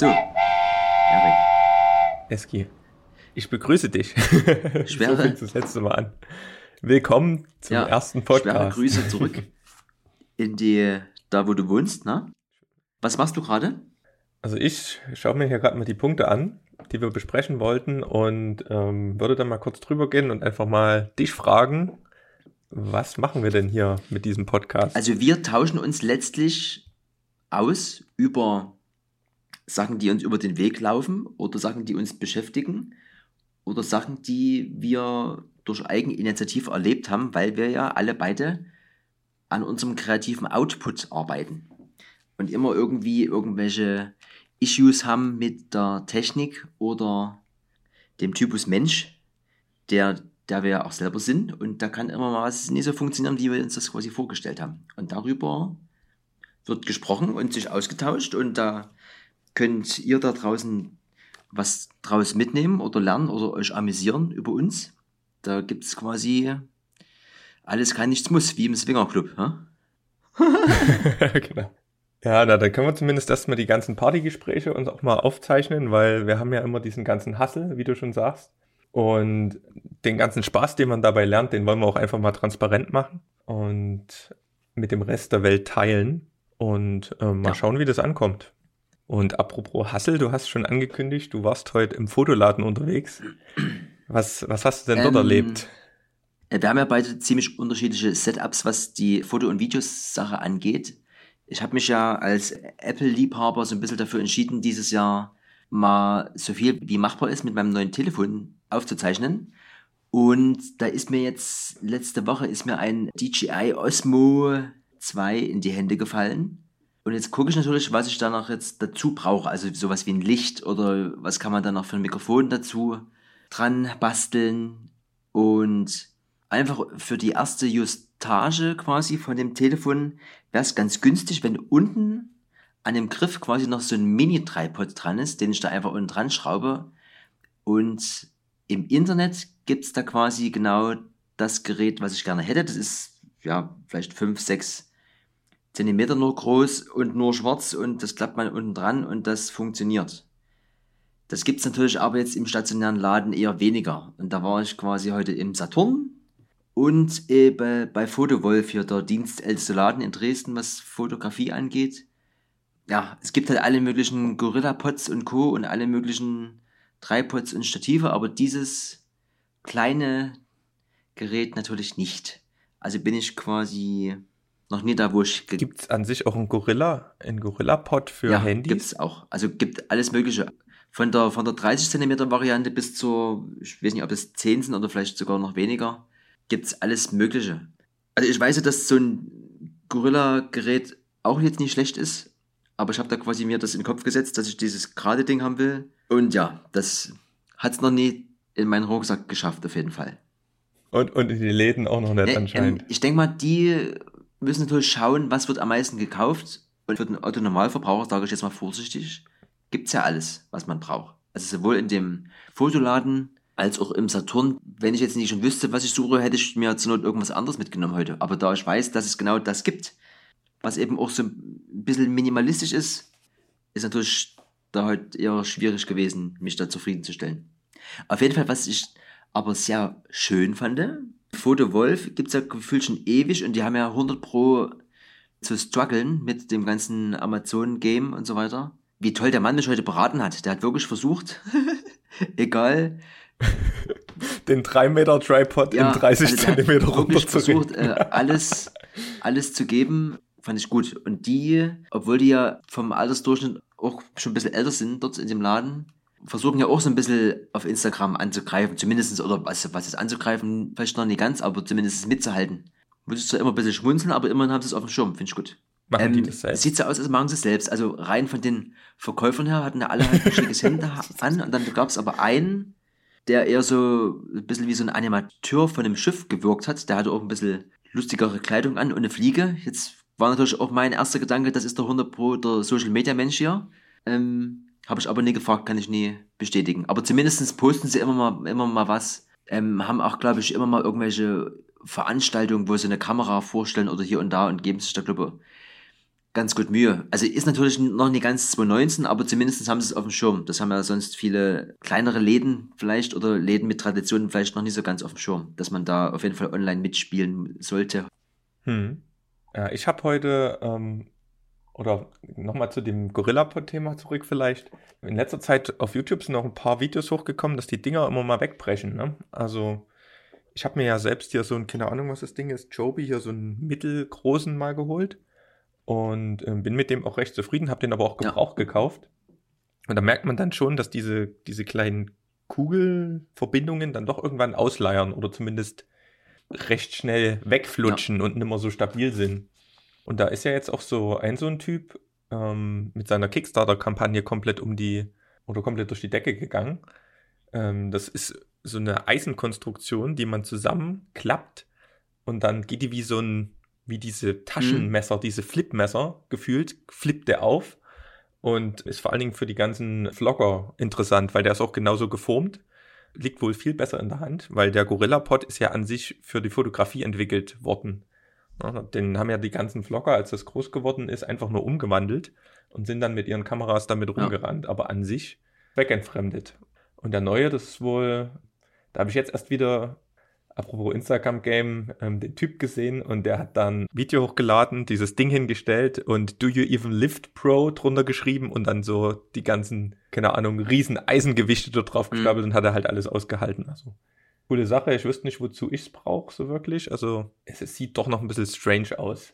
So, Erik. Eski, ich begrüße dich. Schwere- so das letzte Mal an. Willkommen zum Ja, ersten Schwere Podcast. Grüße zurück in die, da wo du wohnst, ne? Was machst du gerade? Also ich schaue mir hier gerade mal die Punkte an, die wir besprechen wollten und ähm, würde dann mal kurz drüber gehen und einfach mal dich fragen, was machen wir denn hier mit diesem Podcast? Also wir tauschen uns letztlich aus über Sachen, die uns über den Weg laufen oder Sachen, die uns beschäftigen oder Sachen, die wir durch Eigeninitiative erlebt haben, weil wir ja alle beide an unserem kreativen Output arbeiten und immer irgendwie irgendwelche Issues haben mit der Technik oder dem Typus Mensch, der, der wir ja auch selber sind und da kann immer mal was nicht so funktionieren, wie wir uns das quasi vorgestellt haben. Und darüber wird gesprochen und sich ausgetauscht und da könnt ihr da draußen was draus mitnehmen oder lernen oder euch amüsieren über uns. Da gibt es quasi alles kann, nichts muss, wie im Swingerclub. Ja? genau. Ja, na, dann können wir zumindest erstmal die ganzen Partygespräche uns auch mal aufzeichnen, weil wir haben ja immer diesen ganzen Hassel, wie du schon sagst. Und den ganzen Spaß, den man dabei lernt, den wollen wir auch einfach mal transparent machen und mit dem Rest der Welt teilen und äh, mal Ja. schauen, wie das ankommt. Und apropos Hassel, du hast schon angekündigt, du warst heute im Fotoladen unterwegs. Was, was hast du denn dort Ähm, erlebt? Äh, Wir haben ja beide ziemlich unterschiedliche Setups, was die Foto- und Videosache angeht. Ich habe mich ja als Apple-Liebhaber so ein bisschen dafür entschieden, dieses Jahr mal so viel wie machbar ist mit meinem neuen Telefon aufzuzeichnen. Und da ist mir jetzt, letzte Woche ist mir ein DJI Osmo 2 in die Hände gefallen. Und jetzt gucke ich natürlich, was ich da noch jetzt dazu brauche. Also sowas wie ein Licht oder was kann man da noch für ein Mikrofon dazu dran basteln. Und einfach für die erste Justage quasi von dem Telefon wäre es ganz günstig, wenn unten an dem Griff quasi noch so ein Mini-Tripod dran ist, den ich da einfach unten dran schraube. Und im Internet gibt es da quasi genau das Gerät, was ich gerne hätte. Das ist ja vielleicht 5, 6 Zentimeter nur groß und nur schwarz und das klappt man unten dran und das funktioniert. Das gibt's natürlich aber jetzt im stationären Laden eher weniger. Und da war ich quasi heute im Saturn und eben bei Fotowolf hier, der dienstälteste Laden in Dresden, was Fotografie angeht. Ja, es gibt halt alle möglichen Gorilla-Pods und Co. und alle möglichen Tripods und Stative, aber dieses kleine Gerät natürlich nicht. Also bin ich quasi noch nie da, wo ich ge- Gibt es an sich auch ein Gorilla, ein Gorilla-Pod für ja, Handys? gibt's auch. Also gibt alles Mögliche. Von der, von der 30 Zentimeter Variante bis zur, ich weiß nicht, ob es 10 sind oder vielleicht sogar noch weniger, gibt's alles Mögliche. Also ich weiß ja, dass so ein Gorilla-Gerät auch jetzt nicht schlecht ist, aber ich habe da quasi mir das in den Kopf gesetzt, dass ich dieses gerade Ding haben will. Und ja, das hat's noch nie in meinen Rucksack geschafft, auf jeden Fall. Und, und in die Läden auch noch nicht Nee, anscheinend. ähm, ich denke mal, die müssen natürlich schauen, was wird am meisten gekauft. Und für den Otto-Normalverbraucher, sage ich jetzt mal vorsichtig, gibt's ja alles, was man braucht. Also sowohl in dem Fotoladen als auch im Saturn. Wenn ich jetzt nicht schon wüsste, was ich suche, hätte ich mir zur Not irgendwas anderes mitgenommen heute. Aber da ich weiß, dass es genau das gibt, was eben auch so ein bisschen minimalistisch ist, ist natürlich da heute eher schwierig gewesen, mich da zufriedenzustellen. Auf jeden Fall, was ich aber sehr schön fand, Foto Wolf gibt's ja gefühlt schon ewig und die haben ja 100 Pro zu strugglen mit dem ganzen Amazon-Game und so weiter. Wie toll der Mann mich heute beraten hat. Der hat wirklich versucht, egal, Den 3 Meter Tripod in 30 also Zentimeter wirklich runterzureden. versucht, äh, alles, alles zu geben, fand ich gut. Und die, obwohl die ja vom Altersdurchschnitt auch schon ein bisschen älter sind dort in dem Laden, versuchen ja auch so ein bisschen auf Instagram anzugreifen, zumindestens oder was, was ist anzugreifen, vielleicht noch nicht ganz, aber zumindest mitzuhalten. Muss ich zwar immer ein bisschen schmunzeln, aber immerhin haben sie es auf dem Schirm, finde ich gut. Machen die Ähm, das selbst? Sieht so aus, als machen sie es selbst. Also rein von den Verkäufern her hatten ja alle halt ein schickes Hemd an und dann gab es aber einen, der eher so ein bisschen wie so ein Animateur von einem Schiff gewirkt hat. Der hatte auch ein bisschen lustigere Kleidung an und eine Fliege. Jetzt war natürlich auch mein erster Gedanke, das ist der 100 Pro der Social Media Mensch hier. Ähm, Habe ich aber nie gefragt, kann ich nie bestätigen. Aber zumindestens posten sie immer mal, immer mal was. Ähm, haben auch, glaube ich, immer mal irgendwelche Veranstaltungen, wo sie eine Kamera vorstellen oder hier und da und geben sich da, glaube ich, ganz gut Mühe. Also ist natürlich noch nicht ganz 2019, aber zumindest haben sie es auf dem Schirm. Das haben ja sonst viele kleinere Läden vielleicht oder Läden mit Traditionen vielleicht noch nicht so ganz auf dem Schirm, dass man da auf jeden Fall online mitspielen sollte. Hm. Ja, ich habe heute, ähm, oder nochmal zu dem Gorilla-Thema zurück vielleicht. In letzter Zeit auf YouTube sind noch ein paar Videos hochgekommen, dass die Dinger immer mal wegbrechen. Ne? Also ich habe mir ja selbst hier so ein, keine Ahnung, was das Ding ist, Joby hier so einen mittelgroßen mal geholt und äh, bin mit dem auch recht zufrieden, habe den aber auch gebraucht ja. gekauft. Und da merkt man dann schon, dass diese, diese kleinen Kugelverbindungen dann doch irgendwann ausleiern oder zumindest recht schnell wegflutschen ja. und nicht mehr so stabil sind. Und da ist ja jetzt auch so ein so ein Typ ähm, mit seiner Kickstarter-Kampagne komplett um die oder komplett durch die Decke gegangen. Ähm, das ist so eine Eisenkonstruktion, die man zusammenklappt und dann geht die wie so ein, wie diese Taschenmesser, mhm. diese Flipmesser gefühlt, flippt der auf und ist vor allen Dingen für die ganzen Vlogger interessant, weil der ist auch genauso geformt. Liegt wohl viel besser in der Hand, weil der Gorilla-Pod ist ja an sich für die Fotografie entwickelt worden. Den haben ja die ganzen Vlogger, als das groß geworden ist, einfach nur umgewandelt und sind dann mit ihren Kameras damit rumgerannt, ja. aber an sich wegentfremdet. Und der neue, das ist wohl da habe ich jetzt erst wieder, apropos Instagram-Game, ähm, den Typ gesehen und der hat dann Video hochgeladen, dieses Ding hingestellt und Do You Even Lift Pro drunter geschrieben und dann so die ganzen, keine Ahnung, riesen Eisengewichte dort drauf gestapelt mhm. und hat er halt alles ausgehalten. Also coole Sache. Ich wüsste nicht, wozu ich es brauche, so wirklich. Also es, es, sieht doch noch ein bisschen strange aus,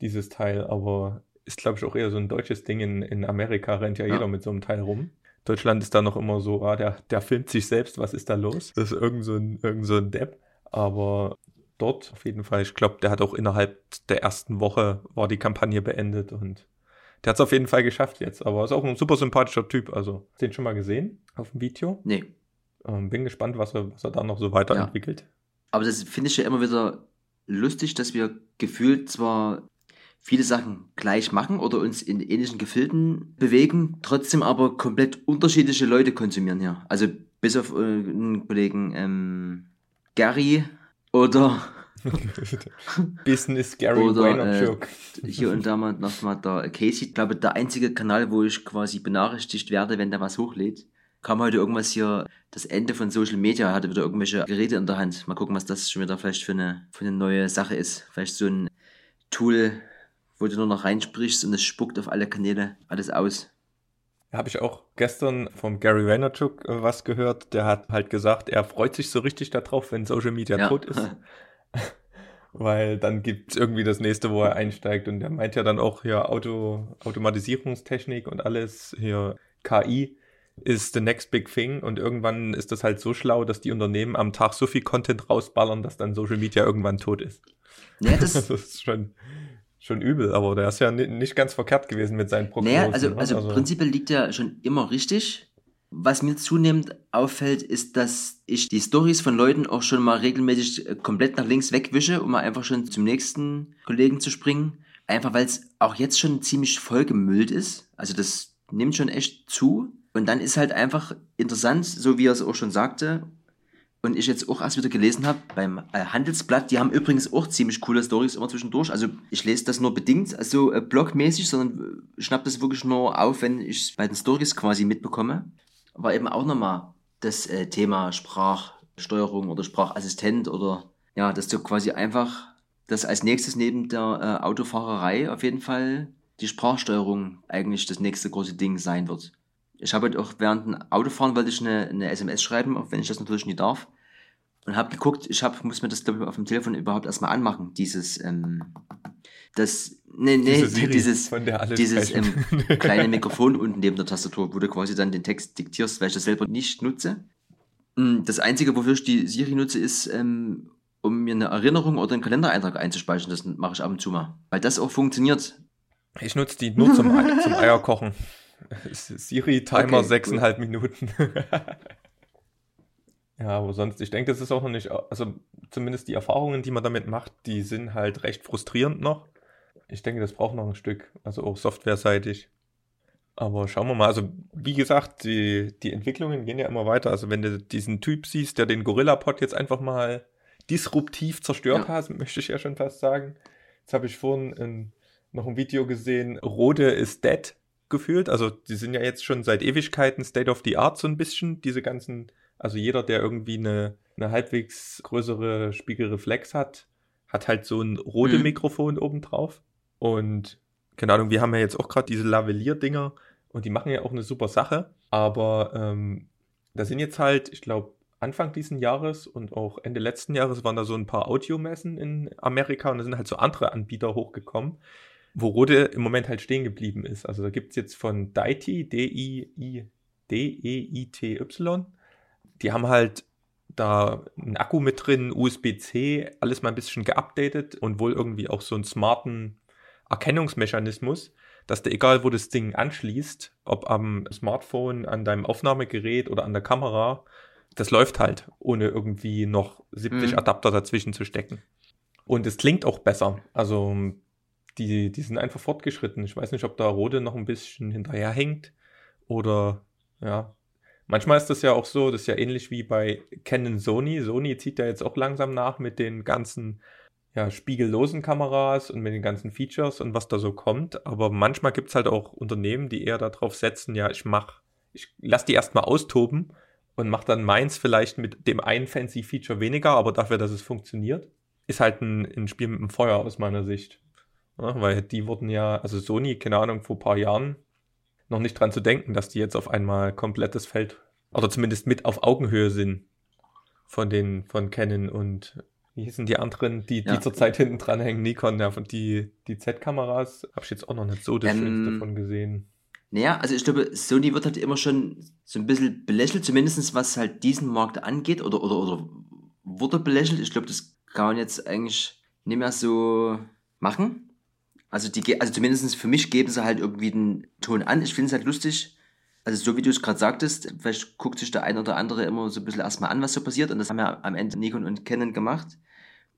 dieses Teil, aber ist, glaube ich, auch eher so ein deutsches Ding. In, in Amerika rennt ja, ja, jeder mit so einem Teil rum. Deutschland ist da noch immer so, ah, der, der filmt sich selbst, was ist da los? Das ist irgend so ein, irgend so ein Depp. Aber dort auf jeden Fall, ich glaube, der hat auch innerhalb der ersten Woche war die Kampagne beendet und der hat es auf jeden Fall geschafft jetzt. Aber ist auch ein super sympathischer Typ. Also, hast du den schon mal gesehen auf dem Video? Nee. Ähm, bin gespannt, was er, was er da noch so weiterentwickelt. Ja. Aber das finde ich ja immer wieder lustig, dass wir gefühlt zwar viele Sachen gleich machen oder uns in ähnlichen Gefilden bewegen, trotzdem aber komplett unterschiedliche Leute konsumieren hier. Also bis auf äh, einen Kollegen ähm, Gary oder Business Gary oder äh, hier und da mal noch mal der Casey. Ich glaube, der einzige Kanal, wo ich quasi benachrichtigt werde, wenn der was hochlädt. Kam heute irgendwas hier, das Ende von Social Media, hatte wieder irgendwelche Geräte in der Hand. Mal gucken, was das schon wieder vielleicht für eine, für eine neue Sache ist. Vielleicht so ein Tool, wo du nur noch reinsprichst und es spuckt auf alle Kanäle alles aus. Habe ich auch gestern vom Gary Vaynerchuk äh, was gehört. Der hat halt gesagt, er freut sich so richtig darauf, wenn Social Media ja. tot ist. Weil dann gibt es irgendwie das nächste, wo er einsteigt. Und er meint ja dann auch hier Auto, Automatisierungstechnik und alles, hier KI ist the next big thing und irgendwann ist das halt so schlau, dass die Unternehmen am Tag so viel Content rausballern, dass dann Social Media irgendwann tot ist. Ja, das, das ist schon schon übel, aber der ist ja nicht ganz verkehrt gewesen mit seinen Prognosen. Naja, also, ne? also, also prinzipiell liegt er schon immer richtig. Was mir zunehmend auffällt, ist, dass ich die Stories von Leuten auch schon mal regelmäßig äh, komplett nach links wegwische, um mal einfach schon zum nächsten Kollegen zu springen. Einfach weil es auch jetzt schon ziemlich vollgemüllt ist. Also das nimmt schon echt zu. Und dann ist halt einfach interessant, so wie er es auch schon sagte, und ich jetzt auch erst wieder gelesen habe beim äh, Handelsblatt, die haben übrigens auch ziemlich coole Stories immer zwischendurch. Also ich lese das nur bedingt, also äh, blogmäßig, sondern äh, schnapp das wirklich nur auf, wenn ich es bei den Stories quasi mitbekomme. War eben auch nochmal das äh, Thema Sprachsteuerung oder Sprachassistent oder ja, dass du quasi einfach das als nächstes neben der äh, Autofahrerei auf jeden Fall die Sprachsteuerung eigentlich das nächste große Ding sein wird. Ich habe halt auch während dem Autofahren wollte ich eine, eine SMS schreiben, auch wenn ich das natürlich nie darf. Und habe geguckt, ich hab, muss mir das, glaube ich, auf dem Telefon überhaupt erstmal anmachen, dieses, ähm, das, nee, nee, Diese dieses, dieses ähm, kleine Mikrofon unten neben der Tastatur, wo du quasi dann den Text diktierst, weil ich das selber nicht nutze. Mm, das Einzige, wofür ich die Siri nutze, ist, ähm, um mir eine Erinnerung oder einen Kalendereintrag einzuspeichern. Das mache ich ab und zu mal. Weil das auch funktioniert. Ich nutze die nur zum, zum Eierkochen. Siri-Timer okay, sechseinhalb cool. Minuten. ja, aber sonst, ich denke, das ist auch noch nicht, also zumindest die Erfahrungen, die man damit macht, die sind halt recht frustrierend noch. Ich denke, das braucht noch ein Stück, also auch softwareseitig. Aber schauen wir mal, also wie gesagt, die, die Entwicklungen gehen ja immer weiter. Also wenn du diesen Typ siehst, der den Gorilla-Pod jetzt einfach mal disruptiv zerstört ja. hat, möchte ich ja schon fast sagen. Jetzt habe ich vorhin ein noch ein Video gesehen, Rode ist dead gefühlt. Also die sind ja jetzt schon seit Ewigkeiten State of the Art so ein bisschen, diese ganzen, also jeder, der irgendwie eine, eine halbwegs größere Spiegelreflex hat, hat halt so ein rote mhm. Mikrofon obendrauf. Und keine Ahnung, wir haben ja jetzt auch gerade diese Lavalier-Dinger und die machen ja auch eine super Sache. Aber ähm, da sind jetzt halt, ich glaube, Anfang diesen Jahres und auch Ende letzten Jahres waren da so ein paar Audiomessen in Amerika und da sind halt so andere Anbieter hochgekommen, wo Rode im Moment halt stehen geblieben ist. Also da gibt es jetzt von Deity, D-I-I-D-E-I-T-Y, die haben halt da einen Akku mit drin, USB-C, alles mal ein bisschen geupdatet und wohl irgendwie auch so einen smarten Erkennungsmechanismus, dass der, egal wo das Ding anschließt, ob am Smartphone, an deinem Aufnahmegerät oder an der Kamera, das läuft halt, ohne irgendwie noch 70 mhm. Adapter dazwischen zu stecken. Und es klingt auch besser. Also die, die sind einfach fortgeschritten. Ich weiß nicht, ob da Rode noch ein bisschen hinterherhängt oder ja. Manchmal ist das ja auch so, das ist ja ähnlich wie bei Canon Sony. Sony zieht ja jetzt auch langsam nach mit den ganzen ja, spiegellosen Kameras und mit den ganzen Features und was da so kommt. Aber manchmal gibt es halt auch Unternehmen, die eher darauf setzen, ja, ich mach, ich lass die erstmal austoben und mach dann meins vielleicht mit dem einen fancy Feature weniger, aber dafür, dass es funktioniert. Ist halt ein, ein Spiel mit dem Feuer aus meiner Sicht. Ja, weil die wurden ja, also Sony, keine Ahnung, vor ein paar Jahren noch nicht dran zu denken, dass die jetzt auf einmal komplettes Feld oder zumindest mit auf Augenhöhe sind von den, von Canon und wie hießen die anderen, die, ja. die zurzeit hinten dran hängen, Nikon, ja, von die, die Z-Kameras, habe ich jetzt auch noch nicht so das ähm, Schönste davon gesehen. Naja, also ich glaube, Sony wird halt immer schon so ein bisschen belächelt, zumindest was halt diesen Markt angeht, oder, oder, oder wurde belächelt. Ich glaube, das kann man jetzt eigentlich nicht mehr so machen. Also, die, also zumindest für mich geben sie halt irgendwie den Ton an. Ich finde es halt lustig. Also so wie du es gerade sagtest, vielleicht guckt sich der ein oder andere immer so ein bisschen erstmal an, was so passiert. Und das haben ja am Ende Nikon und Canon gemacht.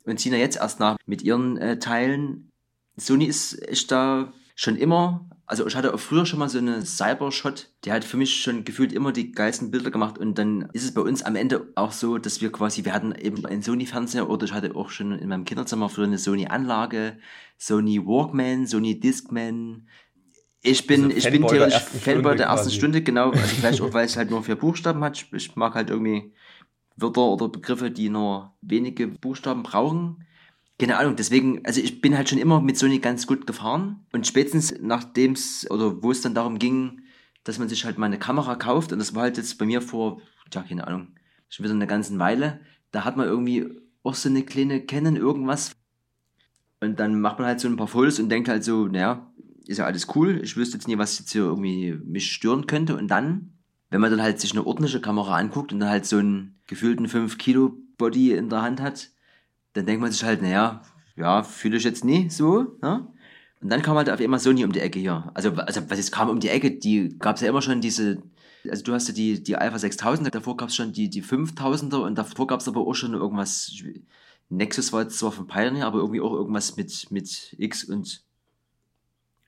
Und ziehen ja jetzt erst nach mit ihren äh, Teilen. Sony ist, ist da schon immer, also ich hatte auch früher schon mal so eine Cybershot, die hat für mich schon gefühlt immer die geilsten Bilder gemacht und dann ist es bei uns am Ende auch so, dass wir quasi, wir hatten eben einen Sony-Fernseher oder ich hatte auch schon in meinem Kinderzimmer früher eine Sony-Anlage, Sony Walkman, Sony Discman. Ich bin, also ich bin theoretisch Fanboy der ersten Stunde, genau, also vielleicht auch, weil es halt nur vier Buchstaben hat. Ich mag halt irgendwie Wörter oder Begriffe, die nur wenige Buchstaben brauchen. Keine Ahnung, deswegen, also ich bin halt schon immer mit Sony ganz gut gefahren. Und spätestens nachdem es, oder wo es dann darum ging, dass man sich halt mal eine Kamera kauft und das war halt jetzt bei mir vor, ja, keine Ahnung, schon wieder eine ganze Weile, da hat man irgendwie auch so eine kleine Canon irgendwas. Und dann macht man halt so ein paar Fotos und denkt halt so, naja, ist ja alles cool, ich wüsste jetzt nie, was jetzt hier irgendwie mich stören könnte. Und dann, wenn man dann halt sich eine ordentliche Kamera anguckt und dann halt so einen gefühlten 5 Kilo Body in der Hand hat, dann denkt man sich halt, naja, ja, fühle ich jetzt nie so. Ne? Und dann kam halt auf einmal Sony um die Ecke hier. Also, also was jetzt kam um die Ecke, die gab es ja immer schon diese, also du hast ja die, die Alpha 6000, davor gab es schon die, die 5000er und davor gab es aber auch schon irgendwas, Nexus war jetzt zwar von Pioneer, aber irgendwie auch irgendwas mit, mit X und...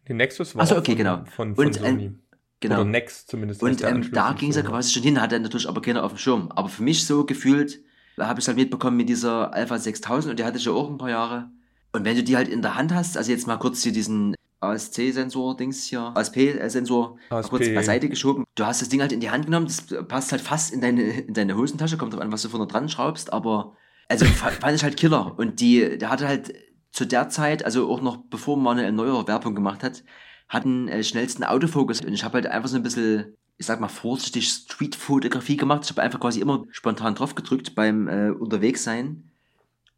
Die Nexus war Achso, okay, von, genau. von, von und, Sony. Ähm, genau. Oder Next zumindest. Und ähm, da ging es ja quasi schon hin, hatte natürlich aber keiner auf dem Schirm. Aber für mich so gefühlt, da habe ich halt mitbekommen mit dieser Alpha 6000 und die hatte ich ja auch ein paar Jahre. Und wenn du die halt in der Hand hast, also jetzt mal kurz hier diesen ASC-Sensor-Dings hier, ASP-Sensor ASP. kurz beiseite geschoben. Du hast das Ding halt in die Hand genommen, das passt halt fast in deine, in deine Hosentasche, kommt drauf an, was du vorne dran schraubst, aber also fand ich halt Killer. Und die, der hatte halt zu der Zeit, also auch noch bevor Manuel Neuer Werbung gemacht hat, hatten äh, schnellsten Autofokus. Und ich habe halt einfach so ein bisschen ich sag mal vorsichtig Street-Fotografie gemacht. Ich habe einfach quasi immer spontan drauf gedrückt beim äh, Unterwegssein.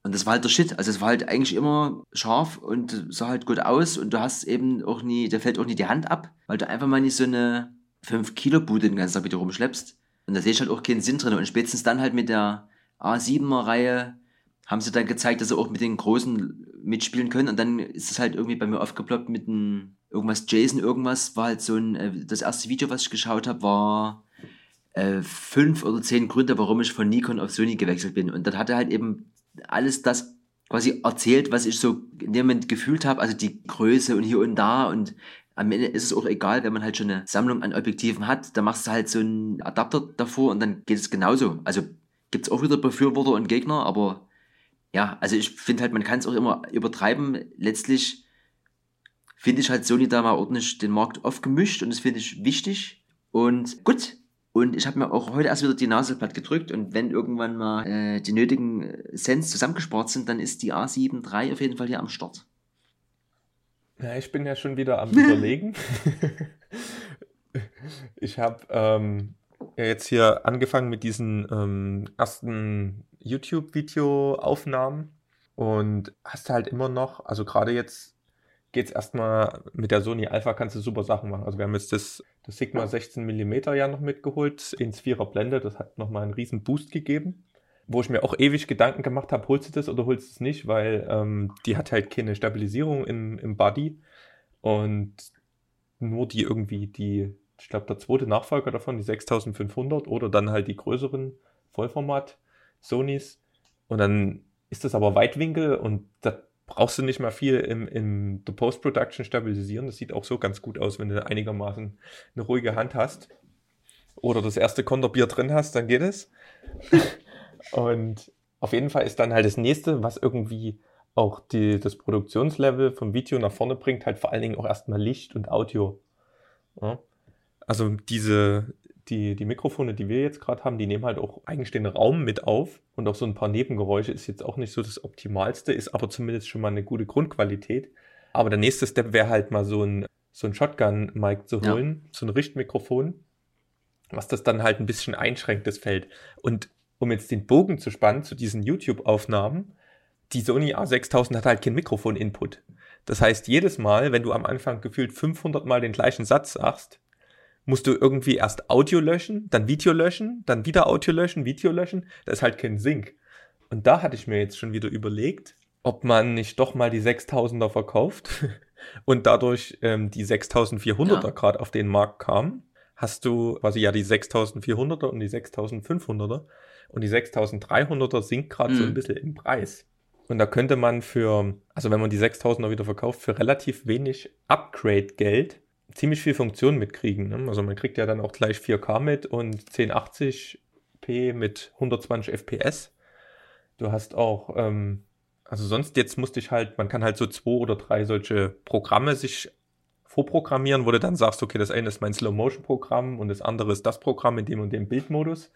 Und das war halt der Shit. Also es war halt eigentlich immer scharf und sah halt gut aus und du hast eben auch nie, da fällt auch nie die Hand ab, weil du einfach mal nicht so eine 5 Kilo Bude den ganzen Tag wieder rumschleppst. Und da sehe ich halt auch keinen Sinn drin. Und spätestens dann halt mit der A7er Reihe haben sie dann gezeigt, dass sie auch mit den großen mitspielen können. Und dann ist es halt irgendwie bei mir aufgeploppt mit einem irgendwas Jason, irgendwas. War halt so ein, äh, das erste Video, was ich geschaut habe, war äh, fünf oder zehn Gründe, warum ich von Nikon auf Sony gewechselt bin. Und dann hat er halt eben alles das quasi erzählt, was ich so in dem Moment gefühlt habe. Also die Größe und hier und da und am Ende ist es auch egal, wenn man halt schon eine Sammlung an Objektiven hat, da machst du halt so einen Adapter davor und dann geht es genauso. Also gibt es auch wieder Befürworter und Gegner, aber ja, also ich finde halt, man kann es auch immer übertreiben. Letztlich finde ich halt Sony da mal ordentlich den Markt aufgemischt und das finde ich wichtig. Und gut. Und ich habe mir auch heute erst wieder die Nase platt gedrückt und wenn irgendwann mal äh, die nötigen Cents zusammengespart sind, dann ist die A7 III auf jeden Fall hier am Start. Ja, ich bin ja schon wieder am Überlegen. ich habe ähm, ja jetzt hier angefangen mit diesen ähm, ersten YouTube-Video-Aufnahmen und hast halt immer noch, also gerade jetzt geht es erstmal mit der Sony Alpha, kannst du super Sachen machen. Also wir haben jetzt das, das Sigma 16 mm ja noch mitgeholt ins Vierer Blende, das hat nochmal einen riesen Boost gegeben. Wo ich mir auch ewig Gedanken gemacht habe, holst du das oder holst du es nicht, weil ähm, die hat halt keine Stabilisierung im, im Body und nur die irgendwie die ich glaube, der zweite Nachfolger davon, die 6500 oder dann halt die größeren Vollformat Sonys. Und dann ist das aber Weitwinkel und da brauchst du nicht mehr viel im, im der Post-Production stabilisieren. Das sieht auch so ganz gut aus, wenn du einigermaßen eine ruhige Hand hast. Oder das erste Konterbier drin hast, dann geht es. und auf jeden Fall ist dann halt das nächste, was irgendwie auch die, das Produktionslevel vom Video nach vorne bringt, halt vor allen Dingen auch erstmal Licht und Audio. Ja. Also diese, die, die Mikrofone, die wir jetzt gerade haben, die nehmen halt auch eigentlich den Raum mit auf und auch so ein paar Nebengeräusche ist jetzt auch nicht so das Optimalste, ist aber zumindest schon mal eine gute Grundqualität. Aber der nächste Step wäre halt mal so ein, so ein Shotgun-Mic zu holen, ja. so ein Richtmikrofon, was das dann halt ein bisschen einschränkt, das Feld. Und um jetzt den Bogen zu spannen zu diesen YouTube-Aufnahmen, die Sony A6000 hat halt kein Mikrofon-Input. Das heißt, jedes Mal, wenn du am Anfang gefühlt 500 Mal den gleichen Satz sagst, musst du irgendwie erst Audio löschen, dann Video löschen, dann wieder Audio löschen, Video löschen. Da ist halt kein Sync. Und da hatte ich mir jetzt schon wieder überlegt, ob man nicht doch mal die 6000er verkauft und dadurch ähm, die 6400er ja. gerade auf den Markt kam. Hast du quasi ja die 6400er und die 6500er und die 6300er sinkt gerade mhm. so ein mhm. bisschen im Preis. Und da könnte man für, also wenn man die 6000er wieder verkauft, für relativ wenig Upgrade-Geld ziemlich viel Funktion mitkriegen. Ne? Also man kriegt ja dann auch gleich 4K mit und 1080p mit 120 FPS. Du hast auch, ähm, also sonst jetzt musste ich halt, man kann halt so zwei oder drei solche Programme sich vorprogrammieren, wo du dann sagst, okay, das eine ist mein Slow-Motion-Programm und das andere ist das Programm in dem und dem Bildmodus.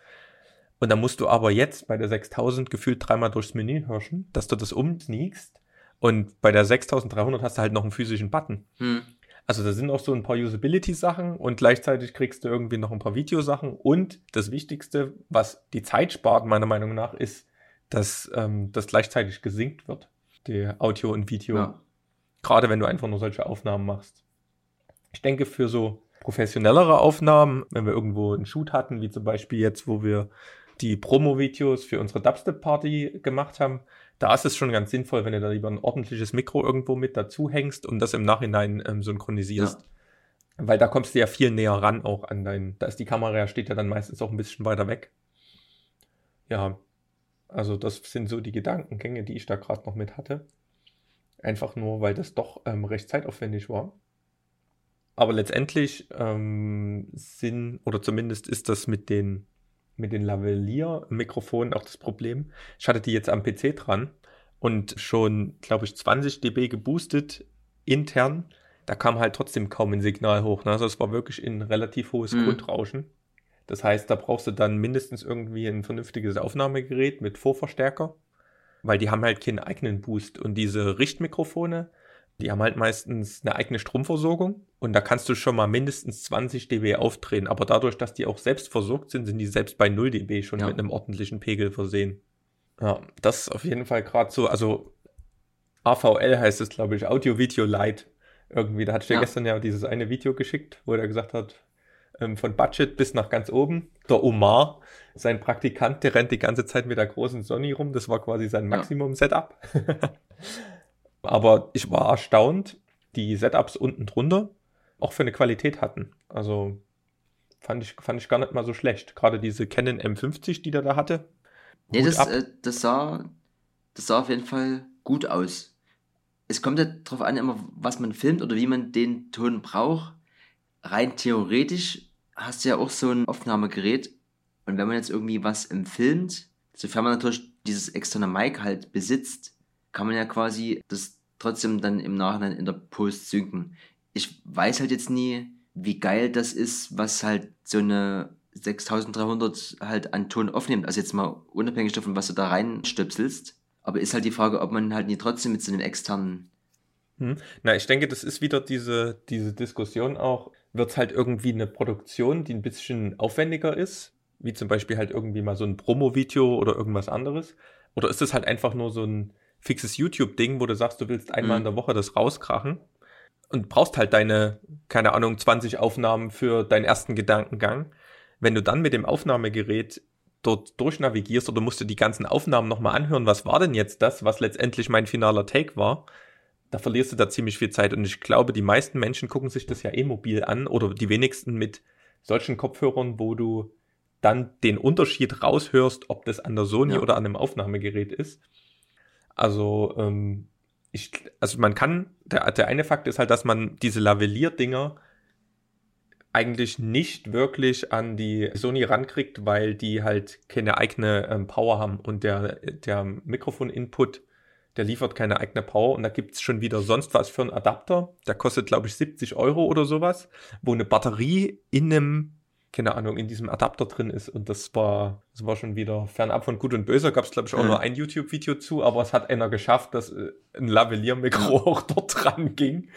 Und dann musst du aber jetzt bei der 6000 gefühlt dreimal durchs Menü hirschen, dass du das umsneakst. Und bei der 6300 hast du halt noch einen physischen Button. Hm. Also da sind auch so ein paar Usability-Sachen und gleichzeitig kriegst du irgendwie noch ein paar Videosachen. Und das Wichtigste, was die Zeit spart, meiner Meinung nach, ist, dass ähm, das gleichzeitig gesinkt wird. Die Audio und Video. Ja. Gerade wenn du einfach nur solche Aufnahmen machst. Ich denke, für so professionellere Aufnahmen, wenn wir irgendwo einen Shoot hatten, wie zum Beispiel jetzt, wo wir die Promo-Videos für unsere Dubstep-Party gemacht haben, da ist es schon ganz sinnvoll, wenn du da lieber ein ordentliches Mikro irgendwo mit dazu hängst und das im Nachhinein ähm, synchronisierst. Ja. Weil da kommst du ja viel näher ran auch an dein, da ist die Kamera, steht ja dann meistens auch ein bisschen weiter weg. Ja, also das sind so die Gedankengänge, die ich da gerade noch mit hatte. Einfach nur, weil das doch ähm, recht zeitaufwendig war. Aber letztendlich ähm, sind, oder zumindest ist das mit den mit den Lavalier-Mikrofonen auch das Problem. Ich hatte die jetzt am PC dran und schon, glaube ich, 20 dB geboostet intern. Da kam halt trotzdem kaum ein Signal hoch. Ne? Also es war wirklich ein relativ hohes mhm. Grundrauschen. Das heißt, da brauchst du dann mindestens irgendwie ein vernünftiges Aufnahmegerät mit Vorverstärker, weil die haben halt keinen eigenen Boost. Und diese Richtmikrofone, die haben halt meistens eine eigene Stromversorgung und da kannst du schon mal mindestens 20 dB aufdrehen. Aber dadurch, dass die auch selbst versorgt sind, sind die selbst bei 0 dB schon ja. mit einem ordentlichen Pegel versehen. Ja, das auf jeden Fall gerade so. Also AVL heißt es, glaube ich, Audio Video Light. Irgendwie, da hatte ich dir ja. gestern ja dieses eine Video geschickt, wo er gesagt hat, ähm, von Budget bis nach ganz oben. Der Omar, sein Praktikant, der rennt die ganze Zeit mit der großen Sony rum. Das war quasi sein Maximum-Setup. Aber ich war erstaunt, die Setups unten drunter auch für eine Qualität hatten. Also fand ich, fand ich gar nicht mal so schlecht. Gerade diese Canon M50, die der da hatte. Nee, das, äh, das, sah, das sah auf jeden Fall gut aus. Es kommt ja darauf an, immer, was man filmt oder wie man den Ton braucht. Rein theoretisch hast du ja auch so ein Aufnahmegerät. Und wenn man jetzt irgendwie was im filmt, sofern man natürlich dieses externe Mic halt besitzt, kann man ja quasi das trotzdem dann im Nachhinein in der Post synken. Ich weiß halt jetzt nie, wie geil das ist, was halt so eine 6300 halt an Ton aufnimmt. Also jetzt mal unabhängig davon, was du da reinstöpselst. Aber ist halt die Frage, ob man halt nie trotzdem mit so einem externen. Hm. Na, ich denke, das ist wieder diese, diese Diskussion auch. Wird es halt irgendwie eine Produktion, die ein bisschen aufwendiger ist? Wie zum Beispiel halt irgendwie mal so ein Promo-Video oder irgendwas anderes? Oder ist es halt einfach nur so ein fixes YouTube-Ding, wo du sagst, du willst einmal mhm. in der Woche das rauskrachen und brauchst halt deine, keine Ahnung, 20 Aufnahmen für deinen ersten Gedankengang. Wenn du dann mit dem Aufnahmegerät dort durchnavigierst oder musst du die ganzen Aufnahmen nochmal anhören, was war denn jetzt das, was letztendlich mein finaler Take war, da verlierst du da ziemlich viel Zeit. Und ich glaube, die meisten Menschen gucken sich das ja eh mobil an oder die wenigsten mit solchen Kopfhörern, wo du dann den Unterschied raushörst, ob das an der Sony ja. oder an einem Aufnahmegerät ist. Also, ähm, ich, also man kann, der, der eine Fakt ist halt, dass man diese Lavalier-Dinger eigentlich nicht wirklich an die Sony rankriegt, weil die halt keine eigene ähm, Power haben und der, der Mikrofon-Input, der liefert keine eigene Power und da gibt's schon wieder sonst was für einen Adapter, der kostet glaube ich 70 Euro oder sowas, wo eine Batterie in einem keine Ahnung, in diesem Adapter drin ist. Und das war, das war schon wieder fernab von Gut und Böse. Gab es, glaube ich, auch mhm. nur ein YouTube-Video zu, aber es hat einer geschafft, dass äh, ein Lavalier-Mikro ja. auch dort dran ging.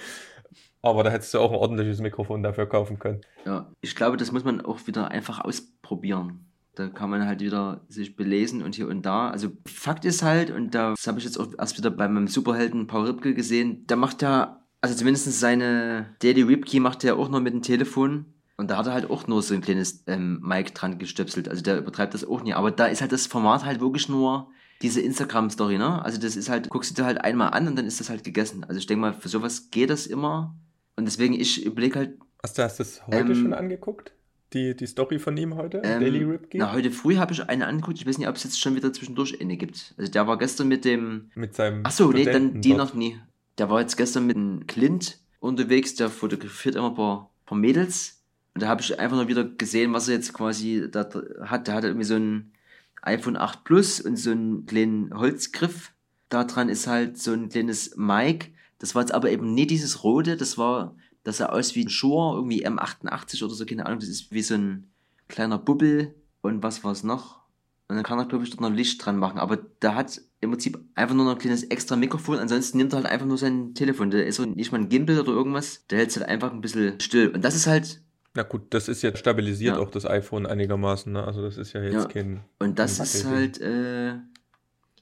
Aber da hättest du auch ein ordentliches Mikrofon dafür kaufen können. Ja, ich glaube, das muss man auch wieder einfach ausprobieren. Da kann man halt wieder sich belesen und hier und da. Also Fakt ist halt, und das habe ich jetzt auch erst wieder bei meinem Superhelden Paul Ripke gesehen, der macht ja, also zumindest seine Daily Ripkey macht er auch noch mit dem Telefon. Und da hat er halt auch nur so ein kleines ähm, Mic dran gestöpselt. Also der übertreibt das auch nie. Aber da ist halt das Format halt wirklich nur diese Instagram-Story, ne? Also das ist halt, guckst du dir halt einmal an und dann ist das halt gegessen. Also ich denke mal, für sowas geht das immer. Und deswegen, ich überlege halt. Hast du hast das heute ähm, schon angeguckt? Die, die Story von ihm heute? Ähm, Daily Ripkey? Na, heute früh habe ich eine angeguckt. Ich weiß nicht, ob es jetzt schon wieder zwischendurch eine gibt. Also der war gestern mit dem. Mit seinem. Achso, nee, dann die dort. noch nie. Der war jetzt gestern mit dem Clint unterwegs. Der fotografiert immer ein paar, paar Mädels und da habe ich einfach nur wieder gesehen, was er jetzt quasi da hat. Der hat irgendwie so ein iPhone 8 Plus und so einen kleinen Holzgriff. Da dran ist halt so ein kleines Mic. Das war jetzt aber eben nicht dieses rote, das war, das sah aus wie ein Shure, irgendwie M88 oder so, keine Ahnung. Das ist wie so ein kleiner Bubbel. Und was war es noch? Und dann kann er, glaube ich, dort noch Licht dran machen. Aber da hat im Prinzip einfach nur noch ein kleines extra Mikrofon. Ansonsten nimmt er halt einfach nur sein Telefon. Da ist so nicht mal ein Gimbal oder irgendwas. Der hält es halt einfach ein bisschen still. Und das ist halt na gut, das ist jetzt stabilisiert ja. auch das iPhone einigermaßen, ne? Also das ist ja jetzt ja. kein. Und das kein ist halt, äh,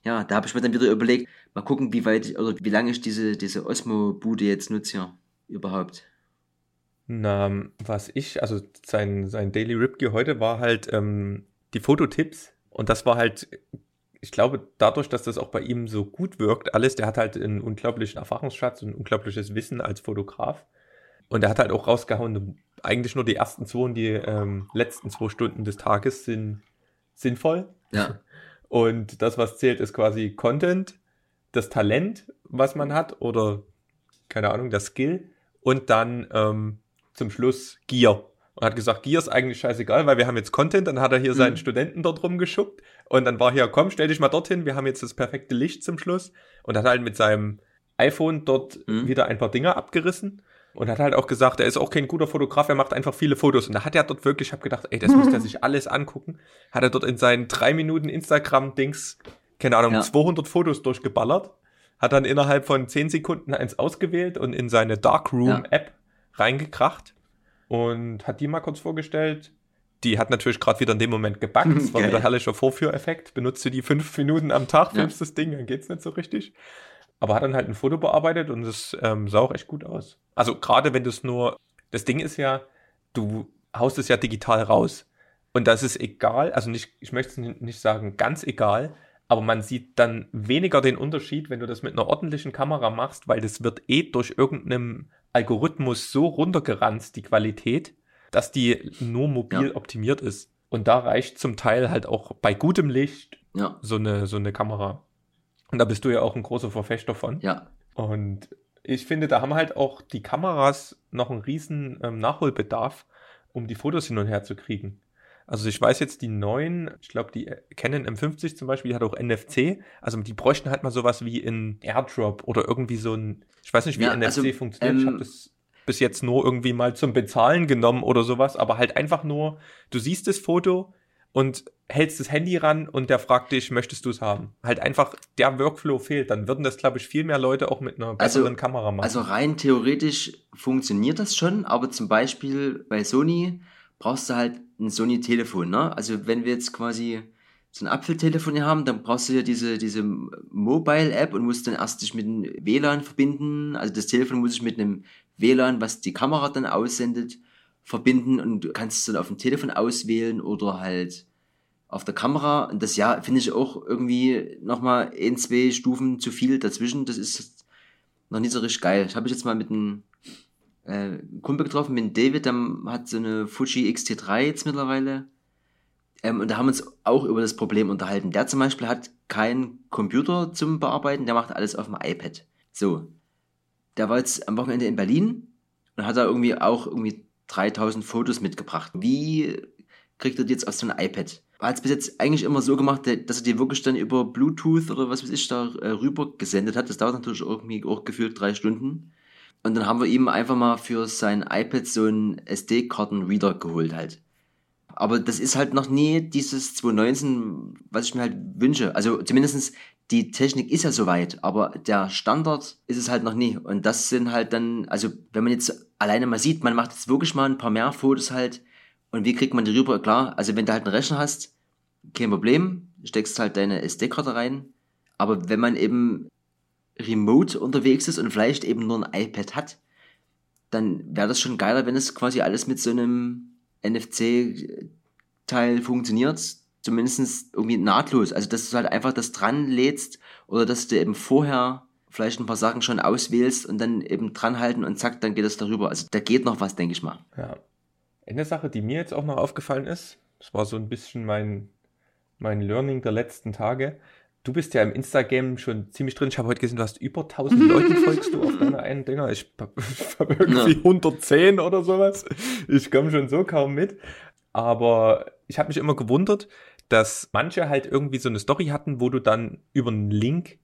ja, da habe ich mir dann wieder überlegt, mal gucken, wie weit ich, oder wie lange ich diese, diese Osmo-Bude jetzt nutze ja, überhaupt. Na, was ich, also sein, sein Daily Ripkey heute war halt ähm, die Fototipps und das war halt, ich glaube, dadurch, dass das auch bei ihm so gut wirkt, alles, der hat halt einen unglaublichen Erfahrungsschatz und ein unglaubliches Wissen als Fotograf. Und er hat halt auch rausgehauen, eigentlich nur die ersten zwei und die ähm, letzten zwei Stunden des Tages sind sinnvoll. Ja. Und das, was zählt, ist quasi Content, das Talent, was man hat, oder keine Ahnung, das Skill. Und dann ähm, zum Schluss Gier. Und hat gesagt, Gier ist eigentlich scheißegal, weil wir haben jetzt Content. Dann hat er hier mhm. seinen Studenten dort rumgeschuckt. Und dann war hier, komm, stell dich mal dorthin, wir haben jetzt das perfekte Licht zum Schluss. Und hat halt mit seinem iPhone dort mhm. wieder ein paar Dinge abgerissen. Und hat halt auch gesagt, er ist auch kein guter Fotograf, er macht einfach viele Fotos. Und da hat er dort wirklich, ich habe gedacht, ey, das müsste er sich alles angucken. Hat er dort in seinen drei Minuten Instagram-Dings, keine Ahnung, ja. 200 Fotos durchgeballert. Hat dann innerhalb von 10 Sekunden eins ausgewählt und in seine Darkroom-App ja. reingekracht. Und hat die mal kurz vorgestellt. Die hat natürlich gerade wieder in dem Moment gebackt. Das war wieder herrlicher Vorführeffekt. Benutzt du die fünf Minuten am Tag, filmst ja. das Ding, dann geht's nicht so richtig aber hat dann halt ein Foto bearbeitet und es ähm, sah auch echt gut aus. Also gerade wenn du es nur, das Ding ist ja, du haust es ja digital raus. Und das ist egal, also nicht, ich möchte es nicht sagen ganz egal, aber man sieht dann weniger den Unterschied, wenn du das mit einer ordentlichen Kamera machst, weil das wird eh durch irgendeinem Algorithmus so runtergeranzt, die Qualität, dass die nur mobil ja. optimiert ist. Und da reicht zum Teil halt auch bei gutem Licht ja. so, eine, so eine Kamera. Und da bist du ja auch ein großer Verfechter von. Ja. Und ich finde, da haben halt auch die Kameras noch einen riesen ähm, Nachholbedarf, um die Fotos hin und her zu kriegen. Also ich weiß jetzt, die neuen, ich glaube, die Canon M50 zum Beispiel, die hat auch NFC. Also die bräuchten halt mal sowas wie in AirDrop oder irgendwie so ein, ich weiß nicht, wie ja, NFC also, funktioniert. Ähm, ich habe das bis jetzt nur irgendwie mal zum Bezahlen genommen oder sowas, aber halt einfach nur, du siehst das Foto und hältst das Handy ran und der fragt dich, möchtest du es haben? Halt einfach, der Workflow fehlt. Dann würden das, glaube ich, viel mehr Leute auch mit einer also, besseren also, Kamera machen. Also rein theoretisch funktioniert das schon, aber zum Beispiel bei Sony brauchst du halt ein Sony-Telefon. Ne? Also wenn wir jetzt quasi so ein Apfeltelefon hier haben, dann brauchst du ja diese, diese Mobile-App und musst dann erst dich mit dem WLAN verbinden. Also das Telefon muss sich mit einem WLAN, was die Kamera dann aussendet, verbinden und du kannst es dann auf dem Telefon auswählen oder halt auf der Kamera. Und das ja, finde ich auch irgendwie nochmal ein, zwei Stufen zu viel dazwischen. Das ist noch nicht so richtig geil. Ich habe mich jetzt mal mit einem äh, Kumpel getroffen, mit David, der hat so eine Fuji XT3 jetzt mittlerweile. Ähm, und da haben wir uns auch über das Problem unterhalten. Der zum Beispiel hat keinen Computer zum Bearbeiten, der macht alles auf dem iPad. So. Der war jetzt am Wochenende in Berlin und hat da irgendwie auch irgendwie 3000 Fotos mitgebracht. Wie kriegt er die jetzt aus so einem iPad? Hat es bis jetzt eigentlich immer so gemacht, dass er die wirklich dann über Bluetooth oder was weiß ich da äh, rüber gesendet hat. Das dauert natürlich irgendwie auch gefühlt drei Stunden. Und dann haben wir ihm einfach mal für sein iPad so einen SD-Karten-Reader geholt halt. Aber das ist halt noch nie dieses 2019, was ich mir halt wünsche. Also zumindestens die Technik ist ja soweit, aber der Standard ist es halt noch nie. Und das sind halt dann, also wenn man jetzt alleine mal sieht, man macht jetzt wirklich mal ein paar mehr Fotos halt und wie kriegt man die rüber? Klar, also wenn du halt einen Rechner hast, kein Problem, steckst halt deine SD-Karte rein. Aber wenn man eben remote unterwegs ist und vielleicht eben nur ein iPad hat, dann wäre das schon geiler, wenn es quasi alles mit so einem NFC-Teil funktioniert. Zumindest irgendwie nahtlos. Also, dass du halt einfach das dran lädst oder dass du eben vorher vielleicht ein paar Sachen schon auswählst und dann eben dranhalten und zack, dann geht es darüber. Also, da geht noch was, denke ich mal. Ja. Eine Sache, die mir jetzt auch noch aufgefallen ist, das war so ein bisschen mein, mein Learning der letzten Tage. Du bist ja im Instagram schon ziemlich drin. Ich habe heute gesehen, du hast über 1000 Leute folgst du auf deiner einen Dinger. Ich habe irgendwie ja. 110 oder sowas. Ich komme schon so kaum mit. Aber ich habe mich immer gewundert, dass manche halt irgendwie so eine Story hatten, wo du dann über einen Link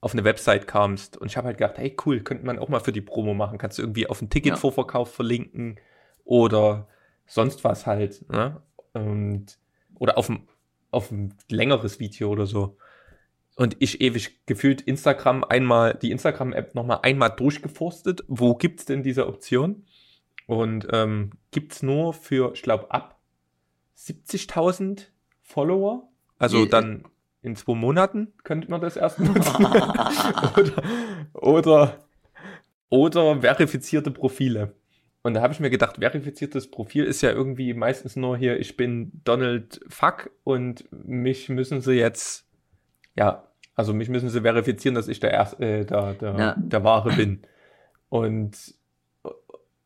auf eine Website kamst. Und ich habe halt gedacht, hey cool, könnte man auch mal für die Promo machen. Kannst du irgendwie auf einen Ticketvorverkauf ja. verlinken oder sonst was halt. Ne? Und, oder auf ein, auf ein längeres Video oder so und ich ewig gefühlt Instagram einmal, die Instagram-App nochmal einmal durchgeforstet. Wo gibt's denn diese Option? Und ähm, gibt's nur für, ich glaube, ab 70.000 Follower. Also dann in zwei Monaten könnte man das erst nutzen. oder, oder, oder verifizierte Profile. Und da habe ich mir gedacht, verifiziertes Profil ist ja irgendwie meistens nur hier, ich bin Donald Fuck und mich müssen sie jetzt ja also mich müssen sie verifizieren, dass ich der, Erste, äh, der, der, ja. der Wahre bin. Und,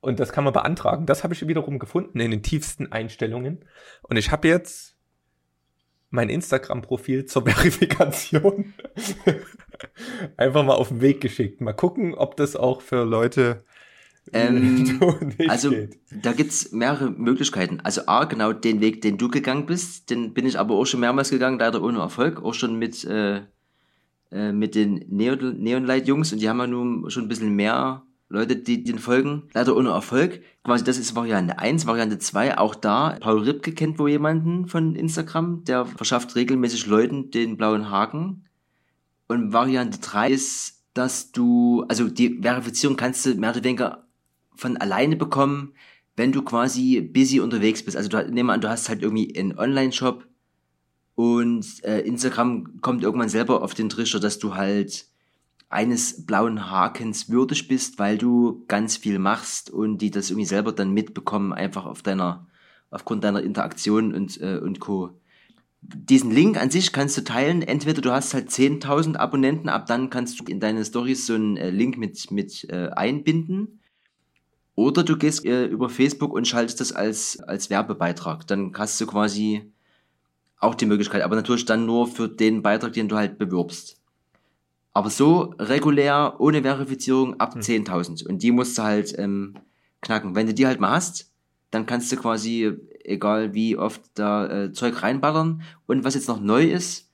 und das kann man beantragen. Das habe ich wiederum gefunden in den tiefsten Einstellungen. Und ich habe jetzt mein Instagram-Profil zur Verifikation einfach mal auf den Weg geschickt. Mal gucken, ob das auch für Leute ähm, also geht. da gibt's mehrere Möglichkeiten. Also A, genau den Weg, den du gegangen bist, den bin ich aber auch schon mehrmals gegangen, leider ohne Erfolg, auch schon mit äh, äh, mit den Neonlight-Jungs und die haben ja nun schon ein bisschen mehr Leute, die den folgen. Leider ohne Erfolg. Quasi das ist Variante 1. Variante 2, auch da. Paul Ripke kennt wohl jemanden von Instagram, der verschafft regelmäßig Leuten den blauen Haken. Und Variante 3 ist, dass du, also die Verifizierung kannst du mehr oder weniger von alleine bekommen, wenn du quasi busy unterwegs bist. Also du nehmen an, du hast halt irgendwie einen Online-Shop, und äh, Instagram kommt irgendwann selber auf den Trischer, dass du halt eines blauen Hakens würdig bist, weil du ganz viel machst und die das irgendwie selber dann mitbekommen, einfach auf deiner, aufgrund deiner Interaktion und, äh, und Co. Diesen Link an sich kannst du teilen. Entweder du hast halt 10.000 Abonnenten, ab dann kannst du in deine Stories so einen äh, Link mit, mit äh, einbinden. Oder du gehst äh, über Facebook und schaltest das als, als Werbebeitrag. Dann hast du quasi auch die Möglichkeit, aber natürlich dann nur für den Beitrag, den du halt bewirbst. Aber so regulär, ohne Verifizierung, ab hm. 10.000. Und die musst du halt ähm, knacken. Wenn du die halt mal hast, dann kannst du quasi egal wie oft da äh, Zeug reinballern. Und was jetzt noch neu ist,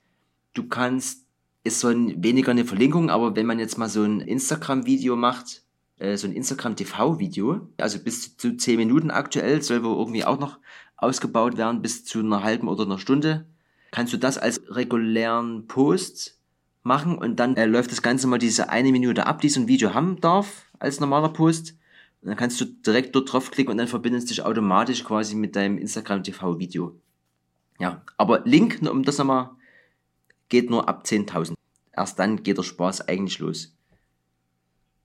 du kannst, ist so ein, weniger eine Verlinkung, aber wenn man jetzt mal so ein Instagram-Video macht, äh, so ein Instagram-TV-Video, also bis zu 10 Minuten aktuell, soll wohl irgendwie auch noch ausgebaut werden, bis zu einer halben oder einer Stunde, kannst du das als regulären Post machen und dann äh, läuft das Ganze mal diese eine Minute ab, die so ein Video haben darf, als normaler Post. Und dann kannst du direkt dort draufklicken und dann verbindest du dich automatisch quasi mit deinem Instagram TV Video. Ja, aber Link, um das nochmal, geht nur ab 10.000. Erst dann geht der Spaß eigentlich los.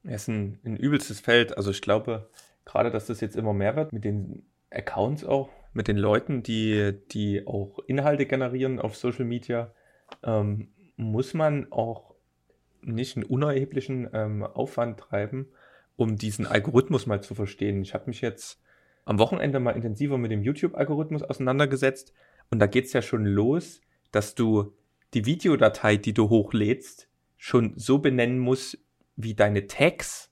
Es ist ein, ein übelstes Feld. Also ich glaube, gerade, dass das jetzt immer mehr wird mit den Accounts auch, mit den Leuten, die, die auch Inhalte generieren auf Social Media, ähm, muss man auch nicht einen unerheblichen ähm, Aufwand treiben, um diesen Algorithmus mal zu verstehen. Ich habe mich jetzt am Wochenende mal intensiver mit dem YouTube-Algorithmus auseinandergesetzt und da geht es ja schon los, dass du die Videodatei, die du hochlädst, schon so benennen musst wie deine Tags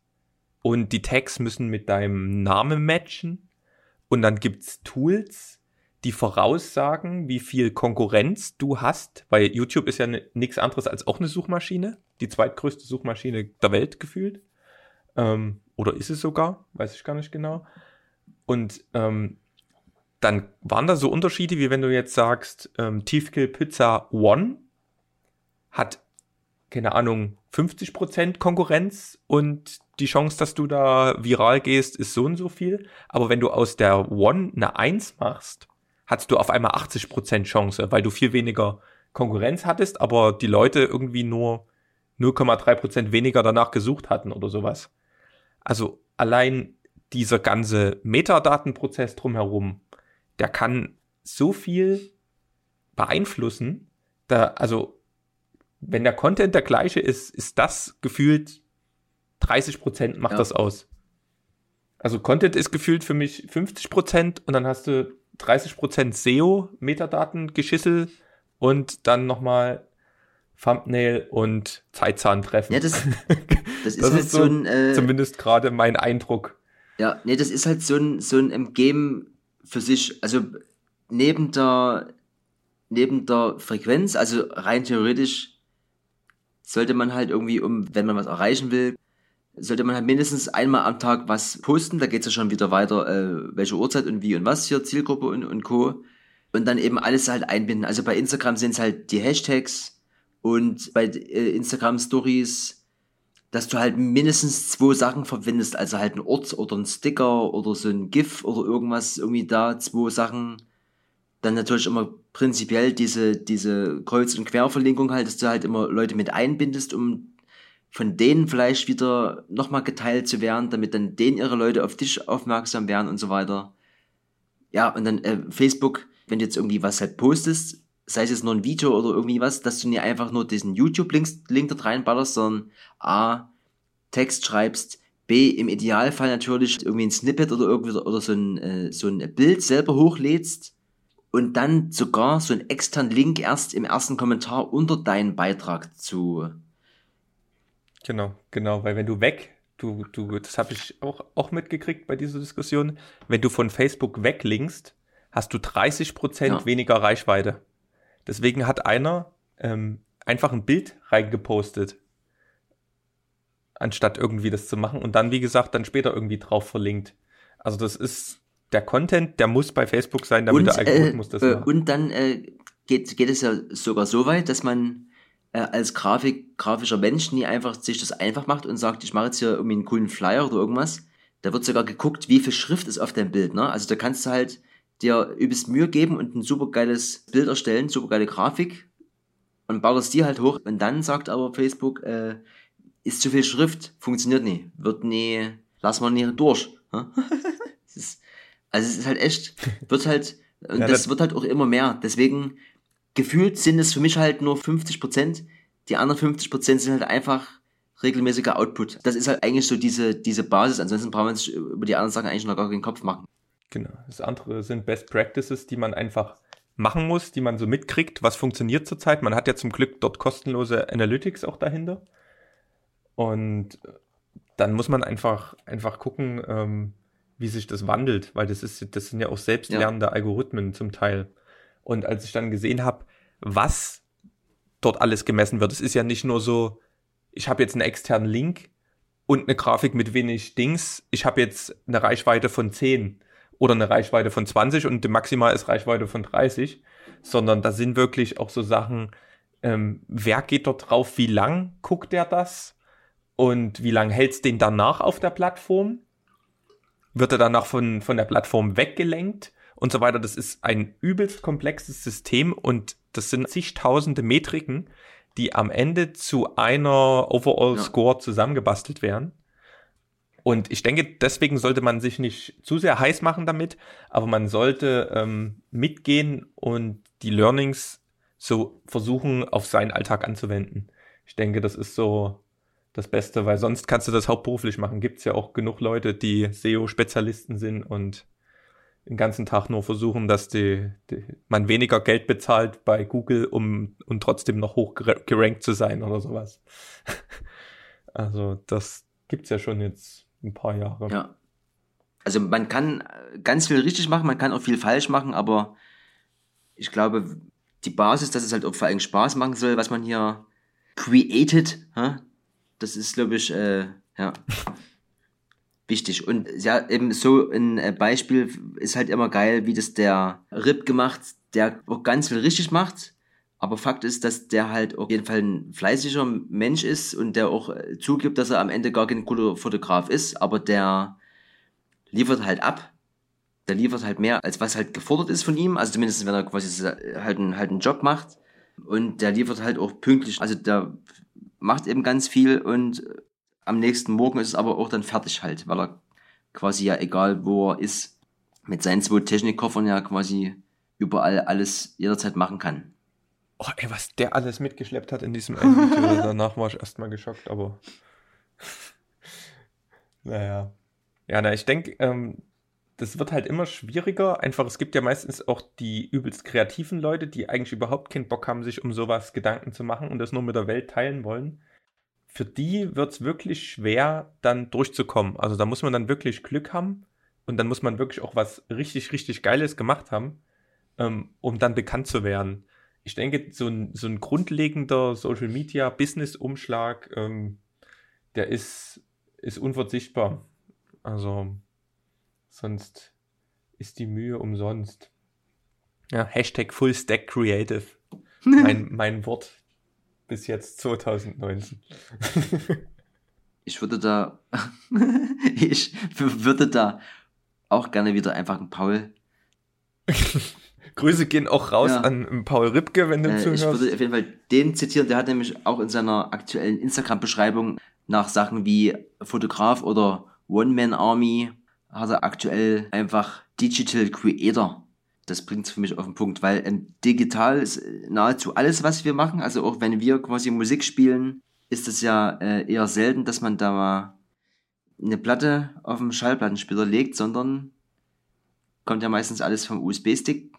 und die Tags müssen mit deinem Namen matchen und dann gibt's Tools, die voraussagen, wie viel Konkurrenz du hast, weil YouTube ist ja nichts anderes als auch eine Suchmaschine, die zweitgrößte Suchmaschine der Welt gefühlt. Ähm, oder ist es sogar? Weiß ich gar nicht genau. Und ähm, dann waren da so Unterschiede, wie wenn du jetzt sagst, ähm, Tiefkill Pizza One hat, keine Ahnung, 50% Konkurrenz und die Chance, dass du da viral gehst, ist so und so viel. Aber wenn du aus der One eine Eins machst, hast du auf einmal 80% Chance, weil du viel weniger Konkurrenz hattest, aber die Leute irgendwie nur 0,3% weniger danach gesucht hatten oder sowas. Also allein dieser ganze Metadatenprozess drumherum, der kann so viel beeinflussen, da, also wenn der Content der gleiche ist, ist das gefühlt 30 Prozent macht ja. das aus. Also Content ist gefühlt für mich 50 Prozent und dann hast du 30 Prozent SEO, Metadaten, und dann nochmal Thumbnail und Zeitzahn treffen. Ja, das, das ist das halt ist so ein, äh, zumindest gerade mein Eindruck. Ja, nee, das ist halt so ein, so ein Game für sich, also neben der, neben der Frequenz, also rein theoretisch sollte man halt irgendwie, um, wenn man was erreichen will, sollte man halt mindestens einmal am Tag was posten. Da geht's ja schon wieder weiter, äh, welche Uhrzeit und wie und was hier, Zielgruppe und, und Co. Und dann eben alles halt einbinden. Also bei Instagram sind es halt die Hashtags und bei äh, Instagram Stories, dass du halt mindestens zwei Sachen verwendest. Also halt ein Ort oder ein Sticker oder so ein GIF oder irgendwas, irgendwie da zwei Sachen. Dann natürlich immer prinzipiell diese, diese Kreuz- und Querverlinkung halt, dass du halt immer Leute mit einbindest, um von denen vielleicht wieder nochmal geteilt zu werden, damit dann denen ihre Leute auf dich aufmerksam werden und so weiter. Ja, und dann äh, Facebook, wenn du jetzt irgendwie was halt postest, sei es jetzt nur ein Video oder irgendwie was, dass du nicht einfach nur diesen YouTube-Link dort reinballerst, sondern A, Text schreibst, B, im Idealfall natürlich irgendwie ein Snippet oder irgendwie oder so ein, äh, so ein Bild selber hochlädst und dann sogar so einen externen Link erst im ersten Kommentar unter deinen Beitrag zu Genau, genau, weil wenn du weg, du, du, das habe ich auch, auch mitgekriegt bei dieser Diskussion, wenn du von Facebook weglinkst, hast du 30 Prozent ja. weniger Reichweite. Deswegen hat einer ähm, einfach ein Bild reingepostet, anstatt irgendwie das zu machen und dann, wie gesagt, dann später irgendwie drauf verlinkt. Also das ist der Content, der muss bei Facebook sein, damit und, der Algorithmus äh, das macht. Und dann äh, geht, geht es ja sogar so weit, dass man äh, als Grafik, grafischer Mensch nie einfach sich das einfach macht und sagt, ich mache jetzt hier irgendwie einen coolen Flyer oder irgendwas. Da wird sogar geguckt, wie viel Schrift ist auf deinem Bild. Ne? Also da kannst du halt dir übelst Mühe geben und ein super geiles Bild erstellen, super geile Grafik und ballerst die halt hoch. Und dann sagt aber Facebook, äh, ist zu viel Schrift, funktioniert nie, wird nie, lass mal nie durch. Ne? ist, also es ist halt echt, wird halt, und ja, das, das wird halt auch immer mehr. Deswegen gefühlt sind es für mich halt nur 50 Prozent. Die anderen 50 Prozent sind halt einfach regelmäßiger Output. Das ist halt eigentlich so diese, diese Basis. Ansonsten brauchen wir uns über die anderen Sachen eigentlich noch gar keinen Kopf machen. Genau. Das andere sind Best Practices, die man einfach machen muss, die man so mitkriegt, was funktioniert zurzeit. Man hat ja zum Glück dort kostenlose Analytics auch dahinter. Und dann muss man einfach, einfach gucken, ähm, wie sich das wandelt, weil das ist, das sind ja auch selbstlernende ja. Algorithmen zum Teil. Und als ich dann gesehen habe, was dort alles gemessen wird, es ist ja nicht nur so, ich habe jetzt einen externen Link und eine Grafik mit wenig Dings, ich habe jetzt eine Reichweite von 10 oder eine Reichweite von 20 und die maximal ist Reichweite von 30, sondern da sind wirklich auch so Sachen, ähm, wer geht dort drauf, wie lang guckt der das und wie lang hält es den danach auf der Plattform? Wird er danach von, von der Plattform weggelenkt und so weiter? Das ist ein übelst komplexes System und das sind zigtausende Metriken, die am Ende zu einer Overall Score ja. zusammengebastelt werden. Und ich denke, deswegen sollte man sich nicht zu sehr heiß machen damit, aber man sollte ähm, mitgehen und die Learnings so versuchen, auf seinen Alltag anzuwenden. Ich denke, das ist so das Beste, weil sonst kannst du das hauptberuflich machen. Gibt es ja auch genug Leute, die SEO-Spezialisten sind und den ganzen Tag nur versuchen, dass die, die, man weniger Geld bezahlt bei Google, um und trotzdem noch hoch gerankt zu sein oder sowas. also das gibt's ja schon jetzt ein paar Jahre. Ja. Also man kann ganz viel richtig machen, man kann auch viel falsch machen, aber ich glaube, die Basis, dass es halt auch vor allem Spaß machen soll, was man hier created, das ist, glaube ich, äh, ja, wichtig. Und ja, eben so ein äh, Beispiel ist halt immer geil, wie das der Rip gemacht, der auch ganz viel richtig macht. Aber Fakt ist, dass der halt auf jeden Fall ein fleißiger Mensch ist und der auch äh, zugibt, dass er am Ende gar kein guter Fotograf ist, aber der liefert halt ab der liefert halt mehr, als was halt gefordert ist von ihm. Also zumindest, wenn er quasi halt, einen, halt einen Job macht. Und der liefert halt auch pünktlich. Also der macht eben ganz viel und am nächsten Morgen ist es aber auch dann fertig halt, weil er quasi ja egal wo er ist, mit seinen zwei Technikkoffern ja quasi überall alles jederzeit machen kann. Oh, ey, was der alles mitgeschleppt hat in diesem Video. Danach war ich erstmal geschockt, aber. naja. Ja, na, ich denke, ähm, das wird halt immer schwieriger. Einfach, es gibt ja meistens auch die übelst kreativen Leute, die eigentlich überhaupt keinen Bock haben, sich um sowas Gedanken zu machen und das nur mit der Welt teilen wollen. Für die wird es wirklich schwer, dann durchzukommen. Also da muss man dann wirklich Glück haben und dann muss man wirklich auch was richtig, richtig Geiles gemacht haben, ähm, um dann bekannt zu werden. Ich denke, so ein, so ein grundlegender Social Media Business Umschlag, ähm, der ist, ist unverzichtbar. Also Sonst ist die Mühe umsonst. Ja, Hashtag Full Stack Creative. Mein, mein Wort bis jetzt 2019. ich würde da, ich würde da auch gerne wieder einfach einen Paul. Grüße gehen auch raus ja. an Paul Ripke, wenn du äh, zuhörst. Ich würde auf jeden Fall den zitieren, der hat nämlich auch in seiner aktuellen Instagram-Beschreibung nach Sachen wie Fotograf oder One-Man-Army hat er aktuell einfach Digital Creator. Das bringt es für mich auf den Punkt, weil ähm, digital ist nahezu alles, was wir machen. Also auch wenn wir quasi Musik spielen, ist es ja äh, eher selten, dass man da mal eine Platte auf dem Schallplattenspieler legt, sondern kommt ja meistens alles vom USB-Stick.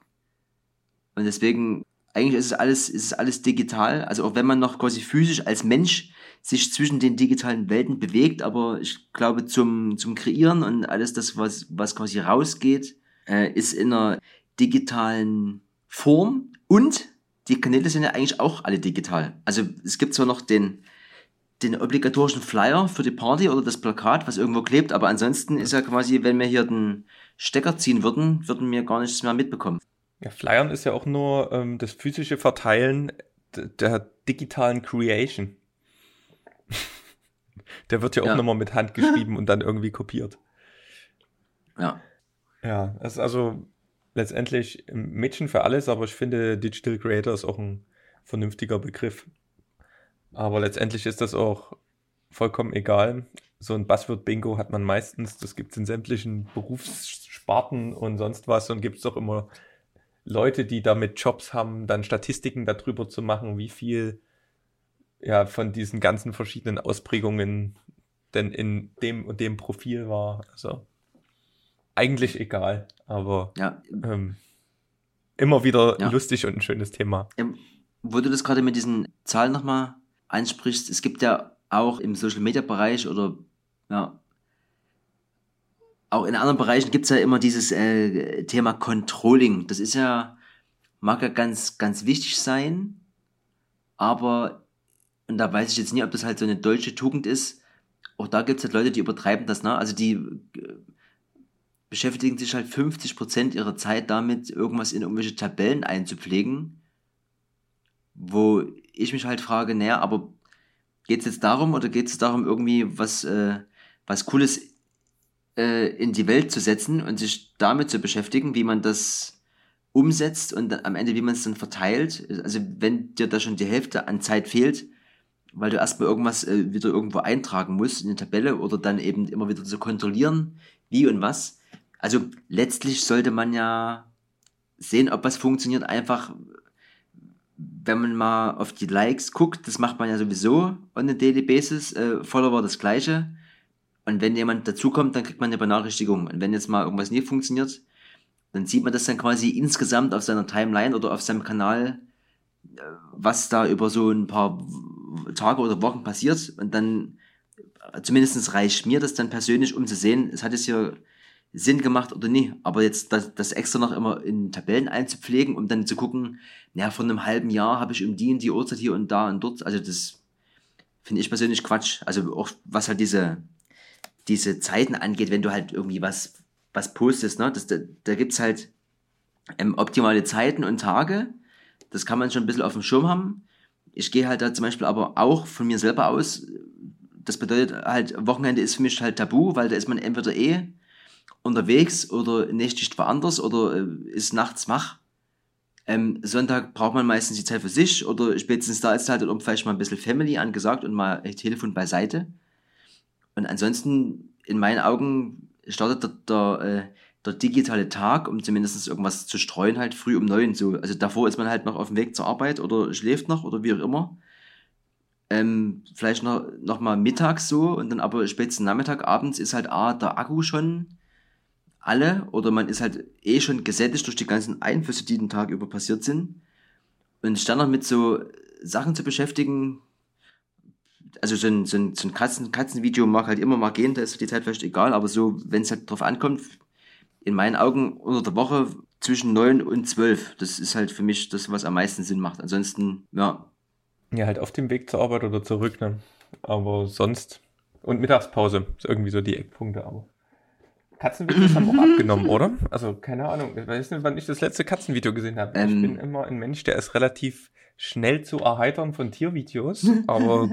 Und deswegen, eigentlich ist es alles, ist es alles digital. Also auch wenn man noch quasi physisch als Mensch sich zwischen den digitalen Welten bewegt, aber ich glaube zum, zum Kreieren und alles das, was, was quasi rausgeht, äh, ist in einer digitalen Form und die Kanäle sind ja eigentlich auch alle digital. Also es gibt zwar noch den, den obligatorischen Flyer für die Party oder das Plakat, was irgendwo klebt, aber ansonsten ist ja quasi, wenn wir hier den Stecker ziehen würden, würden wir gar nichts mehr mitbekommen. Ja, Flyern ist ja auch nur ähm, das physische Verteilen der digitalen Creation. Der wird ja auch ja. nochmal mit Hand geschrieben und dann irgendwie kopiert. Ja. Ja, also letztendlich Mädchen für alles, aber ich finde Digital Creator ist auch ein vernünftiger Begriff. Aber letztendlich ist das auch vollkommen egal. So ein Buzzword-Bingo hat man meistens, das gibt es in sämtlichen Berufssparten und sonst was und gibt es doch immer Leute, die damit Jobs haben, dann Statistiken darüber zu machen, wie viel ja, von diesen ganzen verschiedenen Ausprägungen denn in dem und dem Profil war. Also eigentlich egal, aber ja. ähm, immer wieder ja. lustig und ein schönes Thema. Ähm, wo du das gerade mit diesen Zahlen nochmal ansprichst, es gibt ja auch im Social Media Bereich oder ja auch in anderen Bereichen gibt es ja immer dieses äh, Thema Controlling. Das ist ja, mag ja ganz, ganz wichtig sein, aber, und da weiß ich jetzt nicht, ob das halt so eine deutsche Tugend ist, auch da gibt es halt Leute, die übertreiben das, ne? Also die äh, beschäftigen sich halt 50% ihrer Zeit damit, irgendwas in irgendwelche Tabellen einzupflegen, wo ich mich halt frage, naja, aber geht es jetzt darum oder geht es darum, irgendwie was, äh, was Cooles äh, in die Welt zu setzen und sich damit zu beschäftigen, wie man das umsetzt und am Ende, wie man es dann verteilt. Also wenn dir da schon die Hälfte an Zeit fehlt, weil du erstmal irgendwas äh, wieder irgendwo eintragen musst in eine Tabelle oder dann eben immer wieder zu kontrollieren, wie und was. Also letztlich sollte man ja sehen, ob was funktioniert, einfach wenn man mal auf die Likes guckt, das macht man ja sowieso on a daily basis, äh, Follower das gleiche. Und wenn jemand dazukommt, dann kriegt man eine Benachrichtigung. Und wenn jetzt mal irgendwas nie funktioniert, dann sieht man das dann quasi insgesamt auf seiner Timeline oder auf seinem Kanal, äh, was da über so ein paar Tage oder Wochen passiert. Und dann, zumindest reicht mir das dann persönlich, um zu sehen, es hat es hier Sinn gemacht oder nie. Aber jetzt das, das extra noch immer in Tabellen einzupflegen, um dann zu gucken, naja, vor einem halben Jahr habe ich um die und die Uhrzeit hier und da und dort. Also das finde ich persönlich Quatsch. Also auch was halt diese, diese Zeiten angeht, wenn du halt irgendwie was, was postest, ne? Das, da, da gibt's halt ähm, optimale Zeiten und Tage. Das kann man schon ein bisschen auf dem Schirm haben. Ich gehe halt da zum Beispiel aber auch von mir selber aus. Das bedeutet halt, Wochenende ist für mich halt tabu, weil da ist man entweder eh unterwegs oder nächtigt woanders oder äh, ist nachts wach. Ähm, Sonntag braucht man meistens die Zeit für sich oder spätestens da ist halt um vielleicht mal ein bisschen Family angesagt und mal Telefon beiseite. Und ansonsten, in meinen Augen, startet der, der, äh, der digitale Tag, um zumindest irgendwas zu streuen, halt früh um neun. So. Also davor ist man halt noch auf dem Weg zur Arbeit oder schläft noch oder wie auch immer. Ähm, vielleicht noch, noch mal mittags so und dann aber spätestens Nachmittag, abends ist halt A, der Akku schon alle oder man ist halt eh schon gesättigt durch die ganzen Einflüsse, die den Tag über passiert sind. Und sich dann noch mit so Sachen zu beschäftigen, also so ein, so ein, so ein Katzen, Katzenvideo mag halt immer mal gehen, da ist die Zeit vielleicht egal, aber so, wenn es halt drauf ankommt, in meinen Augen unter der Woche zwischen neun und zwölf, das ist halt für mich das, was am meisten Sinn macht. Ansonsten, ja. Ja, halt auf dem Weg zur Arbeit oder zurück, ne? Aber sonst. Und Mittagspause, ist irgendwie so die Eckpunkte, aber. Katzenvideos haben auch abgenommen, oder? Also, keine Ahnung. Ich weiß nicht, wann ich das letzte Katzenvideo gesehen habe. Ähm, ich bin immer ein Mensch, der ist relativ schnell zu erheitern von Tiervideos, aber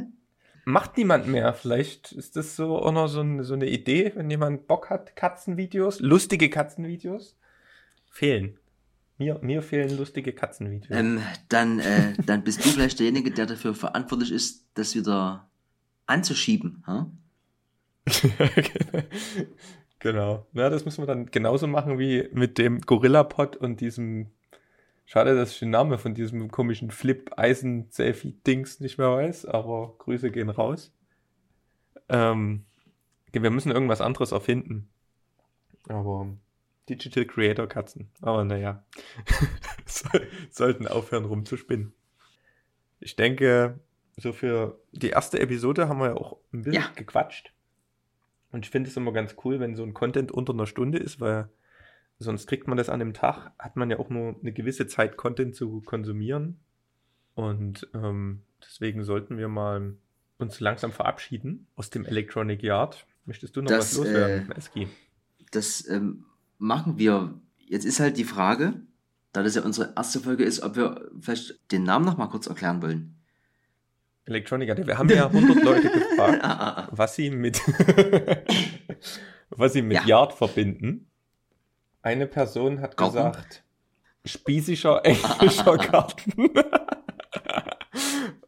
macht niemand mehr. Vielleicht ist das so auch noch so, so eine Idee, wenn jemand Bock hat, Katzenvideos, lustige Katzenvideos, fehlen. Mir, mir fehlen lustige Katzenvideos. Ähm, dann, äh, dann bist du vielleicht derjenige, der dafür verantwortlich ist, das wieder anzuschieben. Huh? genau. Ja, das müssen wir dann genauso machen wie mit dem Gorilla-Pod und diesem Schade, dass ich den Namen von diesem komischen Flip-Eisen-Selfie-Dings nicht mehr weiß, aber Grüße gehen raus. Ähm, wir müssen irgendwas anderes erfinden. Aber Digital Creator Katzen. Aber naja, sollten aufhören rumzuspinnen. Ich denke, so für die erste Episode haben wir ja auch ein bisschen ja. gequatscht. Und ich finde es immer ganz cool, wenn so ein Content unter einer Stunde ist, weil sonst kriegt man das an dem Tag, hat man ja auch nur eine gewisse Zeit, Content zu konsumieren. Und ähm, deswegen sollten wir mal uns langsam verabschieden aus dem Electronic Yard. Möchtest du noch das, was loswerden, äh, Eski? Das ähm, machen wir. Jetzt ist halt die Frage, da das ja unsere erste Folge ist, ob wir vielleicht den Namen noch mal kurz erklären wollen. Electronic Yard. Wir haben ja 100 Leute gefragt, ah, ah, ah. was sie mit, was sie mit ja. Yard verbinden. Eine Person hat Garten? gesagt, spießischer englischer Garten.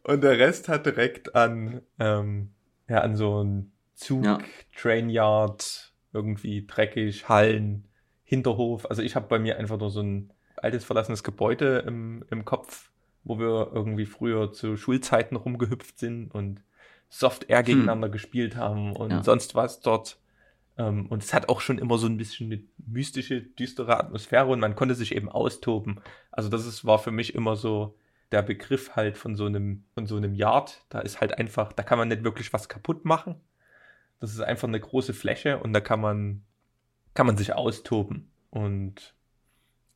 Und der Rest hat direkt an, ähm, ja, an so ein Zug, ja. Trainyard, irgendwie dreckig, Hallen, Hinterhof. Also ich habe bei mir einfach nur so ein altes verlassenes Gebäude im, im Kopf, wo wir irgendwie früher zu Schulzeiten rumgehüpft sind und Soft Air hm. gegeneinander hm. gespielt haben und ja. sonst was dort. Ähm, und es hat auch schon immer so ein bisschen eine mystische, düstere Atmosphäre und man konnte sich eben austoben. Also das ist, war für mich immer so der Begriff halt von so einem, von so einem Yard. Da ist halt einfach, da kann man nicht wirklich was kaputt machen. Das ist einfach eine große Fläche und da kann man kann man sich austoben. Und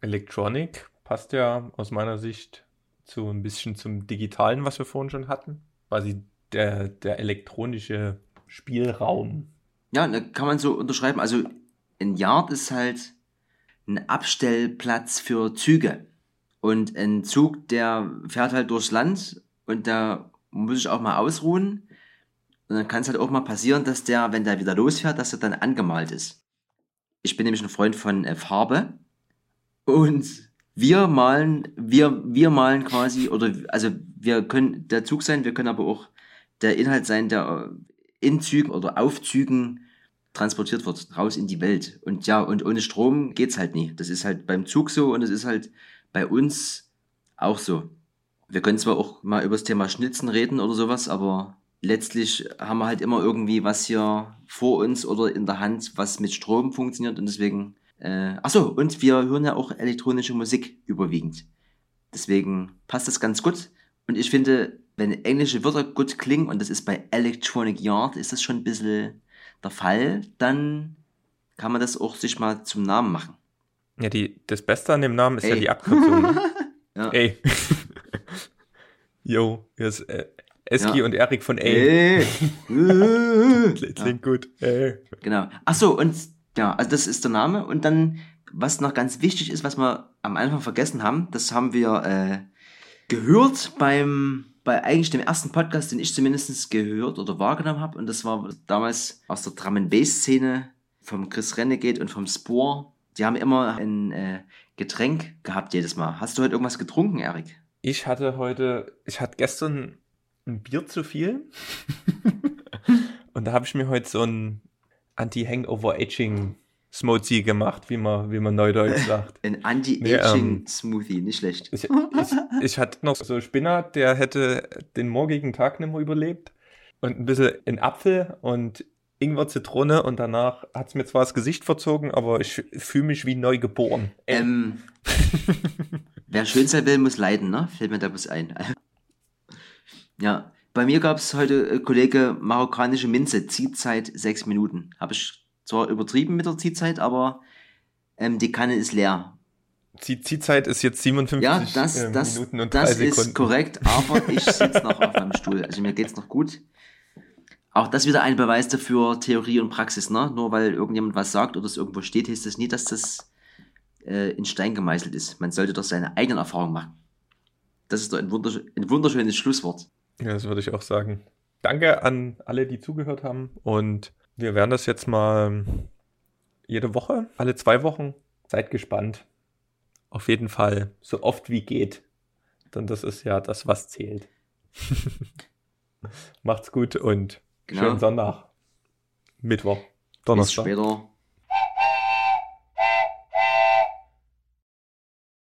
Electronic passt ja aus meiner Sicht zu ein bisschen zum Digitalen, was wir vorhin schon hatten. Quasi der, der elektronische Spielraum. Ja, da kann man so unterschreiben. Also ein Yard ist halt ein Abstellplatz für Züge. Und ein Zug, der fährt halt durchs Land und da muss ich auch mal ausruhen. Und dann kann es halt auch mal passieren, dass der, wenn der wieder losfährt, dass er dann angemalt ist. Ich bin nämlich ein Freund von äh, Farbe. Und wir malen, wir, wir malen quasi, oder also wir können der Zug sein, wir können aber auch der Inhalt sein, der in Zügen oder auf Zügen transportiert wird, raus in die Welt. Und ja, und ohne Strom geht's halt nie. Das ist halt beim Zug so und es ist halt bei uns auch so. Wir können zwar auch mal über das Thema Schnitzen reden oder sowas, aber letztlich haben wir halt immer irgendwie was hier vor uns oder in der Hand, was mit Strom funktioniert und deswegen, äh, achso, und wir hören ja auch elektronische Musik überwiegend. Deswegen passt das ganz gut. Und ich finde, wenn englische Wörter gut klingen, und das ist bei Electronic Yard, ist das schon ein bisschen der Fall, dann kann man das auch sich mal zum Namen machen. Ja, die, das Beste an dem Namen ist Ey. ja die Abkürzung. Ne? ja. Ey. Yo, hier ist äh, Eski ja. und Erik von Ey. Klingt ja. gut. Ey. Genau. Ach so, und ja, also das ist der Name. Und dann, was noch ganz wichtig ist, was wir am Anfang vergessen haben, das haben wir äh, gehört beim bei eigentlich dem ersten Podcast, den ich zumindest gehört oder wahrgenommen habe. Und das war damals aus der Drum Bass Szene vom Chris Renegade und vom Spore. Die haben immer ein äh, Getränk gehabt jedes Mal. Hast du heute irgendwas getrunken, Erik? Ich hatte heute, ich hatte gestern ein Bier zu viel. und da habe ich mir heute so ein Anti-Hangover-Aging Smoothie gemacht, wie man, wie man neudeutsch sagt. Ein Anti-Aging-Smoothie, nee, ähm, nicht schlecht. Ich, ich, ich, hatte noch so Spinat, der hätte den morgigen Tag nicht mehr überlebt. Und ein bisschen ein Apfel und Ingwer, Zitrone und danach hat es mir zwar das Gesicht verzogen, aber ich fühle mich wie neu geboren. Ähm, wer schön sein will, muss leiden, ne? Fällt mir da was ein. ja, bei mir gab es heute, äh, Kollege, marokkanische Minze, Ziehzeit sechs Minuten. Habe ich zwar übertrieben mit der Ziehzeit, aber ähm, die Kanne ist leer. Die Ziehzeit ist jetzt 57 ja, das, äh, das, Minuten und das Sekunden. ist korrekt, aber ich sitze noch auf meinem Stuhl. Also mir geht's noch gut. Auch das wieder ein Beweis dafür, Theorie und Praxis, ne? Nur weil irgendjemand was sagt oder es irgendwo steht, heißt das nie, dass das äh, in Stein gemeißelt ist. Man sollte doch seine eigenen Erfahrungen machen. Das ist doch ein, wundersch ein wunderschönes Schlusswort. Ja, das würde ich auch sagen. Danke an alle, die zugehört haben und wir werden das jetzt mal jede Woche, alle zwei Wochen. Seid gespannt. Auf jeden Fall so oft wie geht. Denn das ist ja das, was zählt. Macht's gut und genau. schönen Sonntag. Mittwoch. Donnerstag. Bis später.